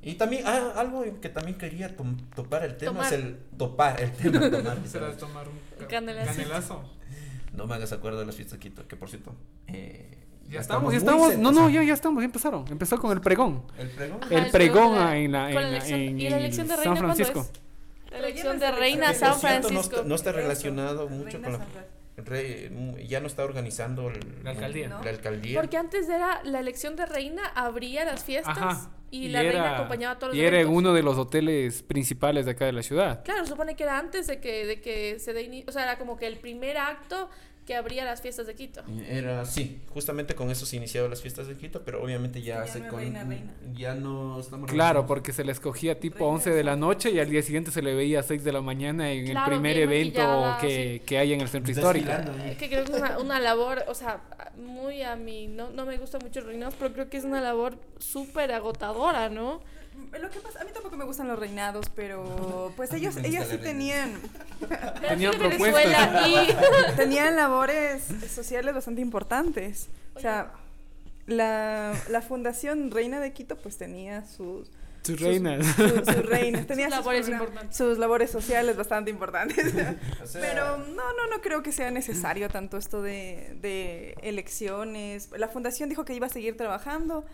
Y también, ah, algo que también quería tom- topar el tema Tomar. es el topar el tema. tomar, tomar un Canelazo. No me hagas acuerdo de las fiestas de Quito, que por cierto... eh, Ya estamos, ya No, no, ya, ya estamos, ya empezaron. Empezó con el pregón. El pregón. Ajá, el el pregón pregón de la- en la, en la- elección- en ¿y la elección de reina San Francisco. La elección no de reina San cierto, no Francisco. está, no está relacionado mucho con la... Re- ya no está organizando el- La alcaldía. la ¿No? alcaldía. Porque antes era la elección de reina, abría las fiestas Ajá. y, la reina acompañaba a todos los y era en uno de los hoteles principales de acá de la ciudad. Claro, se supone que era antes de que, de que se dé inicio, o sea, era como que el primer acto que abría las fiestas de Quito. Era, sí, justamente con eso se iniciaron las fiestas de Quito, pero obviamente ya Ya se no con- reina, reina. ya no estamos Claro, porque se le escogía tipo Reina 11 de la noche y al día siguiente se le veía a 6 de la mañana en Claro, el primer evento que, que hay en el centro histórico. Ahí. Que creo que es una, una labor, o sea, muy a mí, no, no me gusta mucho el reinado, pero creo que es una labor súper agotadora, ¿no? Lo que pasa, a mí tampoco me gustan los reinados, pero pues ellos, ellos sí tenían, Tenían Venezuela y... tenían labores sociales bastante importantes. O sea, la, la Fundación Reina de Quito pues tenía sus, Sus reinas. su- sus reinas, tenía Sus labores programas- importantes. sus labores sociales bastante importantes. O sea, Pero no, no, no creo que sea necesario tanto esto de, de elecciones. La fundación dijo que iba a seguir trabajando.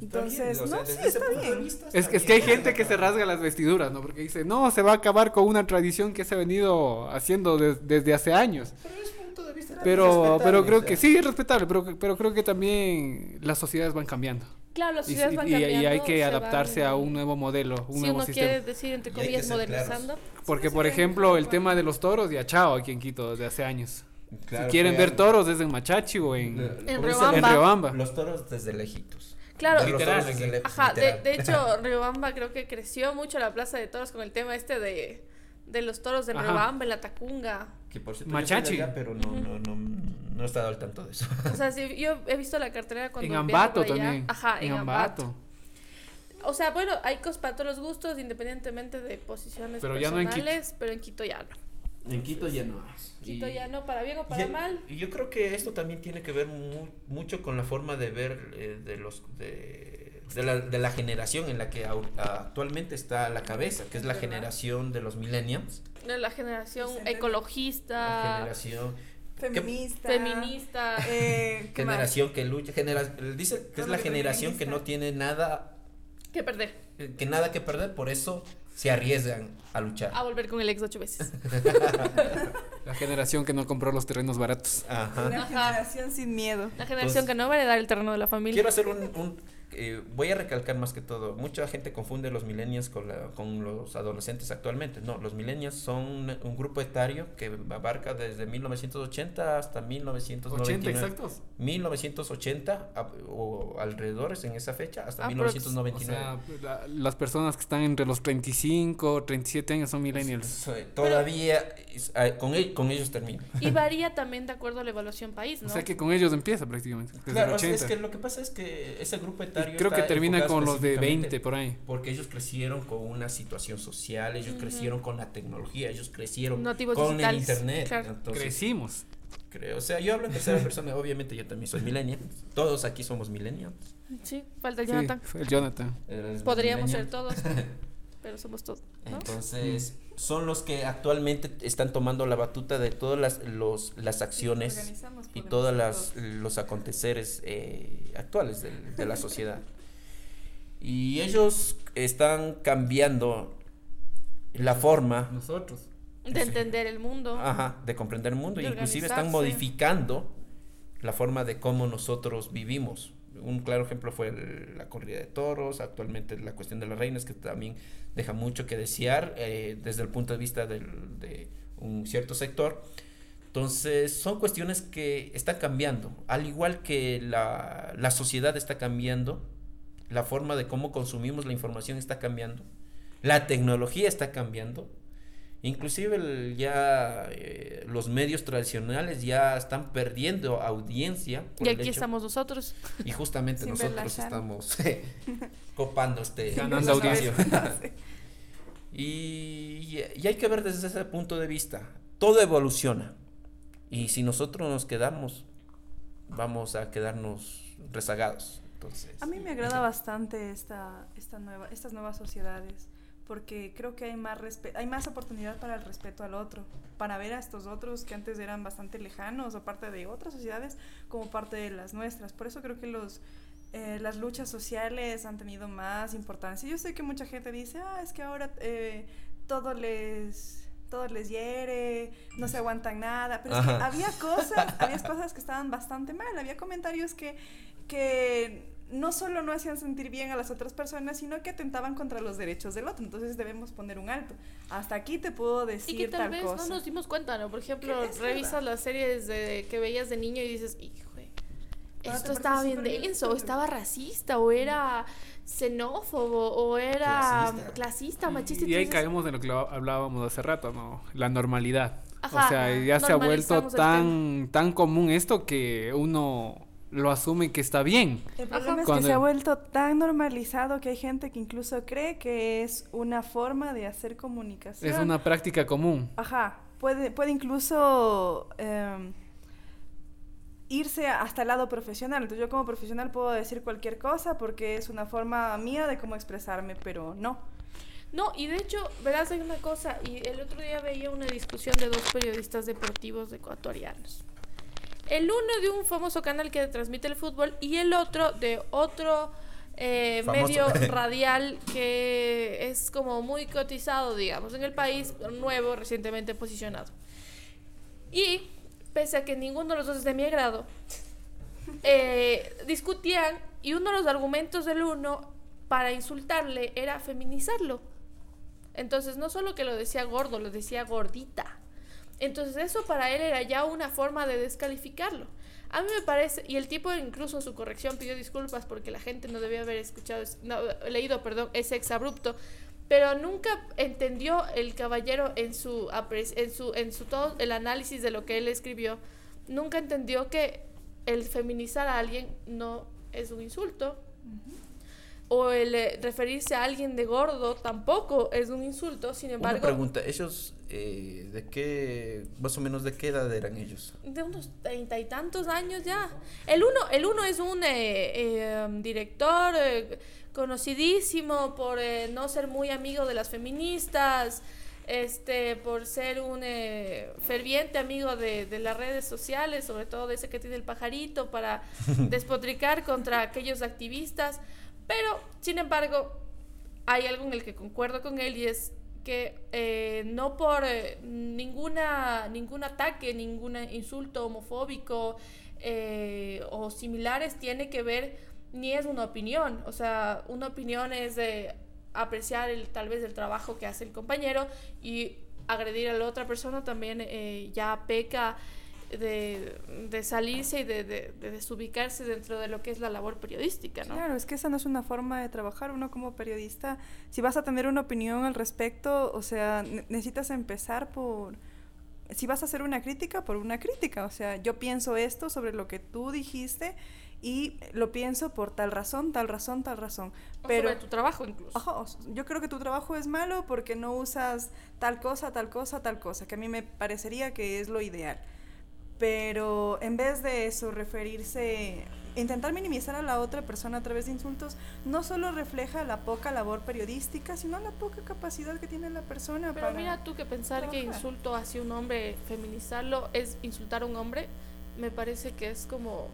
Bien, Entonces, sea, no, desde sí, está bien. vista Es, es que hay gente que se rasga las vestiduras, ¿no? Porque dice, no, se va a acabar con una tradición que se ha venido haciendo des- desde hace años. Pero es punto de vista Pero, pero o creo sea. que sí, es respetable, pero, pero creo que también las sociedades van cambiando. Claro, las Y, ciudades y- van y- y cambiando. hay que se adaptarse van- a un nuevo modelo, un si nuevo uno sistema. quiere decir, entre comillas, claros. modernizando. Porque, Sí, por sí, ejemplo, el tema de los toros, ya chao aquí en Quito desde hace años. Claro, si quieren ver toros es en Machachi o en, En Riobamba. en Riobamba. Los toros desde lejitos. Claro, Literal, Ajá, de, literal. de hecho, Riobamba creo que creció mucho la plaza de toros con el tema este de, de los toros de. Riobamba, en la Tacunga. Que por cierto, Machachi. allá, pero no, no, no, no he estado al tanto de eso. O sea, sí, yo he visto la cartera cuando En Ambato allá. también. Ajá, en, Ambato. Ambato. O sea, bueno, hay cosas para todos los gustos, independientemente de posiciones Pero ya no en personales, pero en Quito ya no. En Quito ya no. Quito Y- ya no, para bien o para y- mal. Y yo creo que esto también tiene que ver mu- mucho con la forma de ver eh, de los de, de la, de la generación en la que actualmente está a la cabeza, que es la generación de los millennials, De La generación Vicente. la ecologista, generación Feminista. feminista. Eh, generación que lucha, genera, dice que es la generación que no tiene nada que perder. eh, que nada que perder, por eso se arriesgan a luchar. A volver con el ex ocho veces. La generación que no compró los terrenos baratos. Ajá. Una Ajá. generación sin miedo. La generación Entonces- que no va a heredar el terreno de la familia. Quiero hacer un, un, eh, voy a recalcar más que todo, mucha gente confunde los millennials con, la, con los adolescentes actualmente. No, los millennials son un, un grupo etario que abarca desde 1980 hasta 1999. 80 exactos. 1980 a- o alrededores en esa fecha hasta Aprox. O 1999. sea, la- las personas que están entre los 35, 37 años son millennials. Todavía es- ah, con, el- con ellos termino. Y varía también de acuerdo a la evaluación país, ¿no? O sea que con ellos empieza prácticamente. Desde Claro, el o sea, 80. es que lo que pasa es que ese grupo Y etario creo que termina con los de específicamente 20 por ahí. Porque ellos crecieron con una situación social, ellos Ujú. crecieron con la tecnología, ellos crecieron Nativos con el digitales, internet. claro. Entonces, Crecimos. Creo, o sea, yo hablo en tercera persona, obviamente yo también soy millennial. Todos aquí somos millennials. Sí, falta el Sí, Jonathan. fue el Jonathan. Podríamos millennial. ser todos, pero somos todos. ¿no? Entonces, son los que actualmente están tomando la batuta de todas las, los, las acciones y todos las, los aconteceres eh, actuales del- de, la sociedad. Y ellos están cambiando la forma Nosotros. De entender el mundo. ajá, de comprender el mundo. De Inclusive están modificando la forma de cómo nosotros vivimos. Un claro ejemplo fue el- la corrida de toros, actualmente la cuestión de las reinas, que también deja mucho que desear eh, desde el punto de vista de un cierto sector. Entonces, son cuestiones que están cambiando, al igual que la, la sociedad está cambiando, la forma de cómo consumimos la información está cambiando, la tecnología está cambiando, inclusive el- ya eh, los medios tradicionales ya están perdiendo audiencia. por Y el aquí hecho- estamos nosotros. y justamente nosotros estamos eh, copando este Ganando esta audiencia. y, y hay que ver desde ese punto de vista. Todo evoluciona. Y si nosotros nos quedamos, vamos a quedarnos rezagados. Entonces, A mí me agrada bastante esta, esta nueva, estas nuevas sociedades, porque creo que hay más, hay más oportunidad para el respeto al otro, para ver a estos otros que antes eran bastante lejanos o parte de otras sociedades como parte de las nuestras. Por eso creo que los, eh, las luchas sociales han tenido más importancia. Yo sé que mucha gente dice, ah, es que ahora eh, todo les... Todo les hiere, no se aguantan nada, pero es que había cosas, había cosas que estaban bastante mal, había comentarios que, que no solo no hacían sentir bien a las otras personas, sino que atentaban contra los derechos del otro. Entonces debemos poner un alto. Hasta aquí te puedo decir Y que tal tal vez cosa. no nos dimos cuenta, ¿no? Por ejemplo, revisas verdad. las series de, que veías de niño y dices, hijo, esto estaba bien denso, o estaba racista, o era xenófobo, o era Clasista. clasista, machista. Y ahí entonces- caemos en lo que hablábamos hace rato, ¿no? La normalidad. Ajá, o sea, ya se ha vuelto tan, tan común esto que uno lo asume que está bien. El problema es Cuando- que se ha vuelto tan normalizado que hay gente que incluso cree que es una forma de hacer comunicación. Es una práctica común. Ajá, puede, puede incluso em, irse hasta el lado profesional. Entonces yo como profesional puedo decir cualquier cosa porque es una forma mía de cómo expresarme, pero no. No, y de hecho, verás, hay una cosa, y el otro día veía una discusión de dos periodistas deportivos ecuatorianos. El uno de un famoso canal que transmite el fútbol y el otro de otro eh, medio radial que es como muy cotizado, digamos, en el país, nuevo, recientemente posicionado. Y pese a que ninguno de los dos es de mi agrado, eh, discutían y uno de los argumentos del uno para insultarle era feminizarlo. Entonces no solo que lo decía gordo, lo decía gordita. Entonces eso para él era ya una forma de descalificarlo. A mí me parece, y el tipo incluso en su corrección pidió disculpas porque la gente no debía haber escuchado, es- no, leído, perdón, ese exabrupto, pero nunca entendió el caballero en su, en su, en su todo el análisis de lo que él escribió, nunca entendió que el feminizar a alguien no es un insulto, o el eh, referirse a alguien de gordo tampoco es un insulto, sin una embargo, pregunta, ellos, eh, ¿de qué, más o menos de qué edad eran ellos? de unos treinta y tantos años ya. El uno, el uno es un eh, eh, director conocidísimo por no ser muy amigo de las feministas, este, por ser un ferviente amigo de, de las redes sociales, sobre todo de ese que tiene el pajarito, para despotricar contra aquellos activistas. Pero, sin embargo, hay algo en el que concuerdo con él y es que eh, no por eh, ninguna ningún ataque, ningún insulto homofóbico eh, o similares tiene que ver ni es una opinión, o sea, una opinión es de apreciar el, tal vez el trabajo que hace el compañero y agredir a la otra persona también ya peca de, de salirse y de, de- de desubicarse dentro de lo que es la labor periodística, ¿no? Claro, es que esa no es una forma de trabajar. Uno como periodista, si vas a tener una opinión al respecto, o sea, ne- necesitas empezar por... Si vas a hacer una crítica, por una crítica. O sea, yo pienso esto sobre lo que tú dijiste y lo pienso por tal razón, tal razón, tal razón. O Pero... sobre tu trabajo incluso. Ajá, o s- yo creo que tu trabajo es malo porque no usas tal cosa, tal cosa, tal cosa, que a mí me parecería que es lo ideal. Pero en vez de eso, referirse, intentar minimizar a la otra persona a través de insultos, no solo refleja la poca labor periodística, sino la poca capacidad que tiene la persona Pero para... mira tú que pensar que insulto hacia un hombre, feminizarlo, es insultar a un hombre, me parece que es como...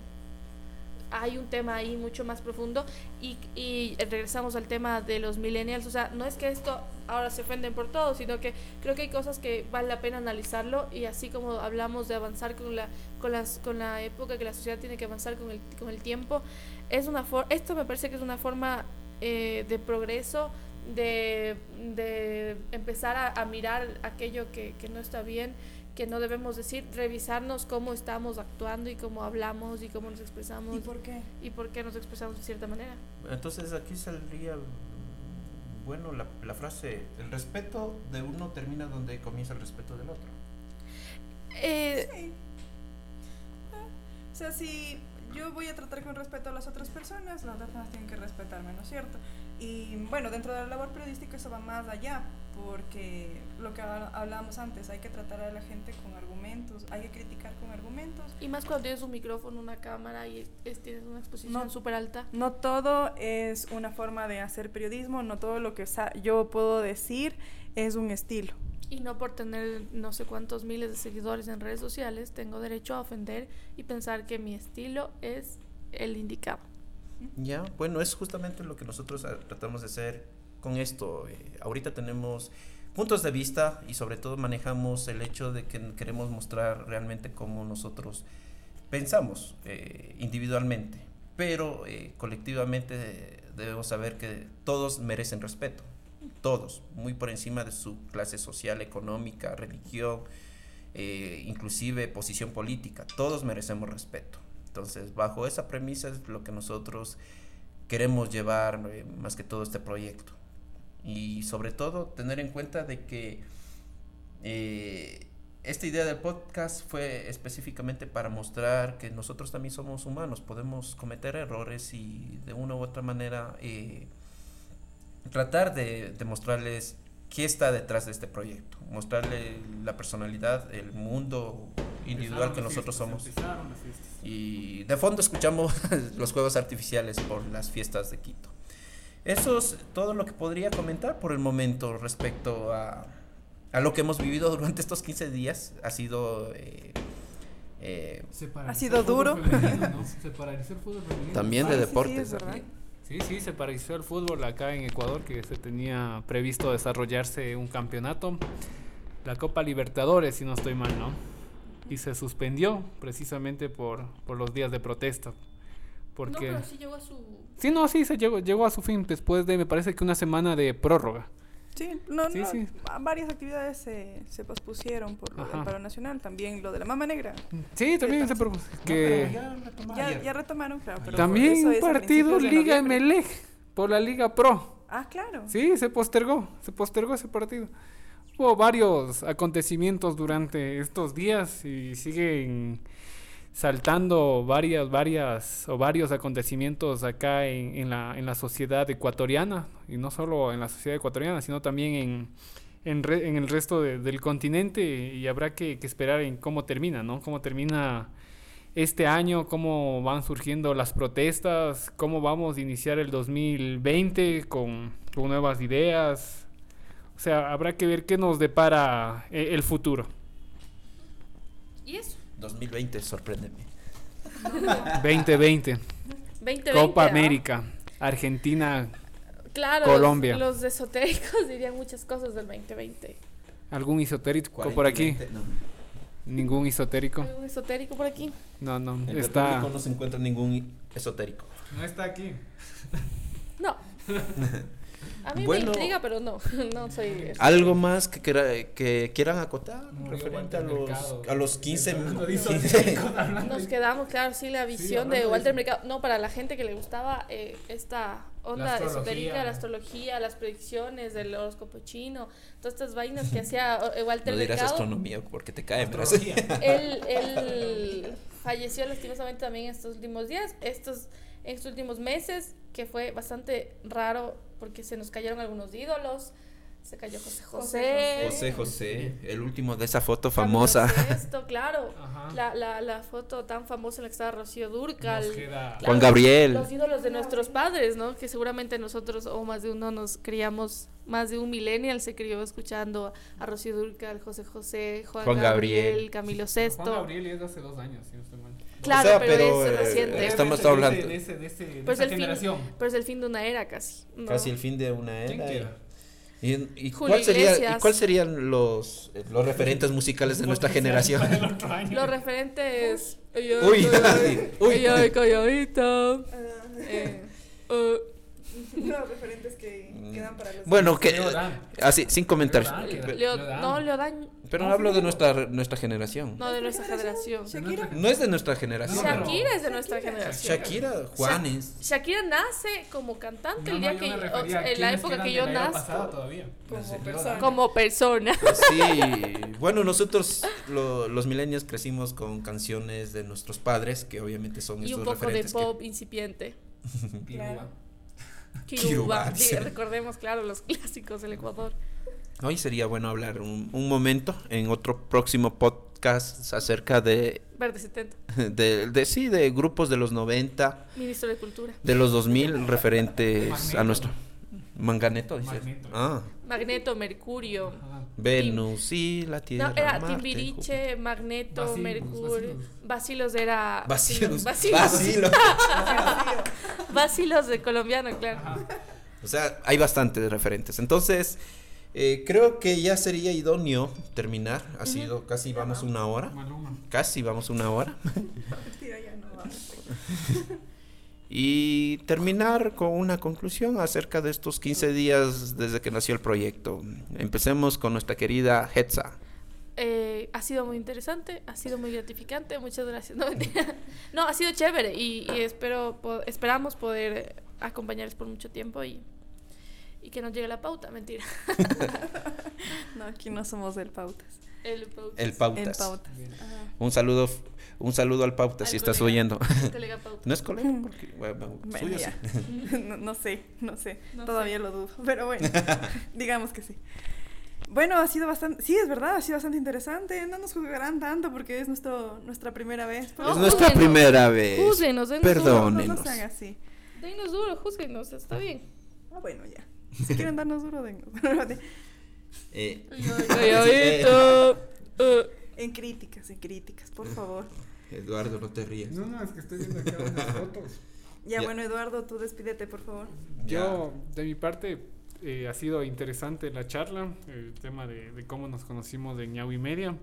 Hay un tema ahí mucho más profundo y, y regresamos al tema de los millennials, o sea, no es que esto ahora se ofenden por todo, sino que creo que hay cosas que vale la pena analizarlo y así como hablamos de avanzar con la, con las, con la época que la sociedad tiene que avanzar con el, con el tiempo, es una for- esto me parece que es una forma eh, de progreso, de, de empezar a, a mirar aquello que, que no está bien, que no debemos decir, revisarnos cómo estamos actuando y cómo hablamos y cómo nos expresamos ¿Y por qué? y por qué nos expresamos de cierta manera. Entonces aquí saldría, bueno, la, la frase, el respeto de uno termina donde comienza el respeto del otro. Eh, Sí. Ah, O sea, si yo voy a tratar con respeto a las otras personas, las otras personas tienen que respetarme, ¿no es cierto? Y bueno, dentro de la labor periodística eso va más allá, porque lo que habl- hablábamos antes, hay que tratar a la gente con argumentos, hay que criticar con argumentos. y más cuando tienes un micrófono, una cámara y es- tienes una exposición No. súper alta. No todo es una forma de hacer periodismo, no todo lo que sa- yo puedo decir es un estilo. Y no por tener no sé cuántos miles de seguidores en redes sociales, tengo derecho a ofender y pensar que mi estilo es el indicado. Ya, bueno, es justamente lo que nosotros ah, tratamos de hacer con esto. Eh, ahorita tenemos puntos de vista y sobre todo manejamos el hecho de que queremos mostrar realmente cómo nosotros pensamos eh, individualmente, pero eh, colectivamente debemos saber que todos merecen respeto, todos, muy por encima de su clase social, económica, religión, inclusive posición política, todos merecemos respeto. Entonces, bajo esa premisa es lo que nosotros queremos llevar más que todo este proyecto. Y sobre todo tener en cuenta de que eh, esta idea del podcast fue específicamente para mostrar que nosotros también somos humanos, podemos cometer errores y de una u otra manera eh, tratar de, de mostrarles qué está detrás de este proyecto, mostrarle la personalidad, el mundo individual que nosotros somos. Y de fondo escuchamos los juegos artificiales por las fiestas de Quito. Eso es todo lo que podría comentar por el momento respecto a, a lo que hemos vivido durante estos 15 días. Ha sido eh, eh, Ha sido duro. Se paralizó el fútbol femenino. también de sí, sí, deportes. es verdad. Sí, sí, se paralizó el fútbol acá en Ecuador, que se tenía previsto desarrollarse un campeonato, la Copa Libertadores, si no estoy mal, ¿no? Y se suspendió precisamente por, por los días de protesta. Porque... No, pero sí llegó a su... Sí, no, sí, se llegó, llegó a su fin después de, me parece que una semana de prórroga. Sí, no, Sí, no, sí. va- varias actividades se, se pospusieron por lo del paro nacional, también lo de la mama negra. Sí, también se propuso que... Ya, ya retomaron, claro. pero También un partido Liga. Emelec por la Liga Pro. Ah, claro. Sí, se postergó, se postergó ese partido. Hubo varios acontecimientos durante estos días y siguen saltando varias, varias o varios acontecimientos acá en, en la, en la sociedad ecuatoriana y no solo en la sociedad ecuatoriana, sino también en, en, re- el resto de- del continente y habrá que, que esperar en cómo termina, ¿no? Cómo termina este año, cómo van surgiendo las protestas, cómo vamos a iniciar el 2020 con, con nuevas ideas. O sea, habrá que ver qué nos depara eh, el futuro. 2020, sorpréndeme. 2020, 2020. Copa ¿ah? América, Argentina, Claro, Colombia. Los, los esotéricos dirían muchas cosas del 2020. algún esotérico por aquí, 40, no. ningún esotérico. ¿Algún esotérico por aquí? No, no, En Está... no se encuentra ningún esotérico. No está aquí. No. A mí Bueno. me intriga, pero no. No soy. esotérica. ¿Algo más que, quera- que quieran acotar referente a los, Mercado. a los 15, Hablando de 15 esotéricos, hablando Nos quedamos, claro, sí, la visión de Walter. Mercado. No, para la gente que le gustaba eh, esta onda astrología. esotérica, la astrología, las predicciones del horóscopo chino, todas estas vainas que hacía eh, Walter No dirás Mercado. astronomía porque te cae, pero él, él falleció lastimosamente también estos últimos días, estos, estos últimos meses, que fue bastante raro porque se nos cayeron algunos ídolos, Se cayó José José. José José, el último de esa foto famosa. Esto, claro. La, la, la foto tan famosa en la que estaba Rocío Durcal. Juan Gabriel. Los ídolos de nuestros padres, ¿no? Que seguramente nosotros, o más de uno, nos criamos, más de un millennial se crió escuchando a Rocío Durcal, José José, Juan, Juan Gabriel. Gabriel, Camilo Sesto. Juan Gabriel es de hace dos años, si no estoy mal. Claro, O sea, pero, pero, es eh, reciente. estamos De ese- hablando- De, ese, de, ese, de pero, es esa el fin, generación. pero es el fin de una era casi. ¿no? Casi el fin de una ¿Quién era. ¿Y, y cuál sería, ¿Y cuál serían los, eh, los referentes musicales de nuestra generación? Los referentes. Uy, uy. Ay, calladita. Ah, Eh, eh, los referentes que quedan para los. Bueno, que Leo Dan. así, sin comentarios. Leo Dan, que- Pe- Leo- Leodán. no. Pero hablo de nuestra, nuestra generación. No, de nuestra generación. Shakira. No es de nuestra generación. No, pero- Shakira es de nuestra generación. Shakira, Juanes. Shakira nace como cantante No, el día que o sea, en la época que yo nazco. Como persona. Como persona. Sí, bueno, nosotros lo- los milenios crecimos con canciones de nuestros padres, que obviamente son y estos un poco de que- pop incipiente. Kiruba. Kiruba, sí. recordemos, claro, los clásicos del Ecuador. Hoy sería bueno hablar un, un momento en otro próximo podcast acerca de, Verde 70. de, de- sí, de grupos de los 90, Ministro de Cultura. de los 2000 referentes a nuestro Manganeto, dices. Magneto. Ah, Magneto, Mercurio. Ajá. Venus y la Tierra. No, era Marte, Timbiriche, Magneto, Mercurio. Basilos era. Bacilos. Bacilos. Bacilo. Bacilos de colombiano, claro. O sea, hay bastantes referentes. Entonces, eh, creo que ya sería idóneo terminar. Ha sido casi vamos una hora. Maluma. Casi vamos una hora. Y terminar con una conclusión acerca de estos 15 días desde que nació el proyecto. Empecemos con nuestra querida Hetza. Eh, ha sido muy interesante, ha sido muy gratificante, muchas gracias. No. No, ha sido chévere y, y espero po- esperamos poder acompañarles por mucho tiempo y, y que nos llegue la pauta, mentira. No, aquí no somos del Pautas. El pauta. El Pautas. Pautas. Un saludo, un saludo al Pautas Al si estás oyendo. Colega. No es colega porque bueno, Bueno, suyo sí. no, no sé, no sé. No Todavía lo dudo. Pero bueno, digamos que sí. Bueno, ha sido bastante. Sí, es verdad, ha sido bastante interesante. No nos juzgarán tanto porque es nuestro, nuestra primera vez. pero- No, es nuestra primera vez. Júzguenos, denos No, Perdónenos. no sean así. Denos duro, júzguenos, está bien. Ah, bueno, ya. Si quieren darnos duro, dennos. Eh. Eh, en críticas, en críticas, por favor. Eduardo, no te rías. No, no, es que estoy viendo acá unas fotos. Ya, Ya. bueno, Eduardo, tú despídete, por favor. Yo, de mi parte, eh, ha sido interesante la charla, el tema de, de cómo nos conocimos de Ñau y Media.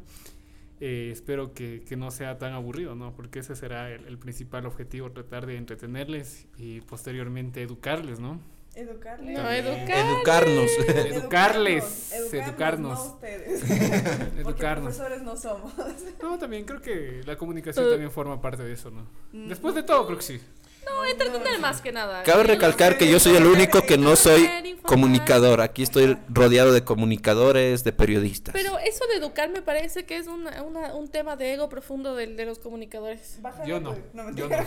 Eh, espero que, que no sea tan aburrido, ¿no? Porque ese será el, el principal objetivo, tratar de entretenerles y posteriormente educarles, ¿no? Educarle. No, También. educar. Educarnos. Educarles, educarnos. No ustedes. Porque Educarnos. profesores no somos. No, también creo que la comunicación Eh. también forma parte de eso, ¿no? Mm. Después de todo, creo que sí. No, entretener más que nada. Cabe recalcar que yo soy el único que no soy comunicador. Aquí estoy rodeado de comunicadores, de periodistas. Pero eso de educar me parece que es una, una- un tema de ego profundo del- de, los comunicadores. Bájale Yo no, tu- yo no,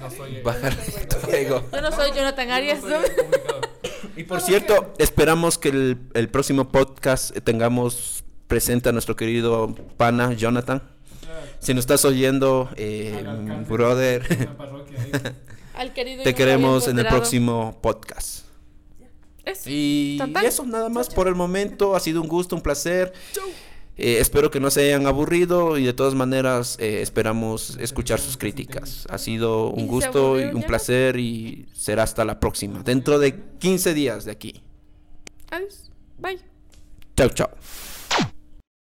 no soy Bajar tu ego. Yo no soy Jonathan Arias, no ¿no? soy. Y por cierto, esperamos que el, el próximo podcast eh, tengamos presente a nuestro querido pana Jonathan. Si nos estás oyendo, eh, de brother, una parroquia ahí. Al querido y te queremos en el próximo podcast. Eso. Y eso nada más por el momento. Ha sido un gusto, un placer. Eh, espero que no se hayan aburrido y de todas maneras eh, esperamos escuchar sus críticas. Ha sido ¿Y un gusto y un placer y será hasta la próxima. Dentro de 15 días de aquí. Adiós. Bye. Chao, chao.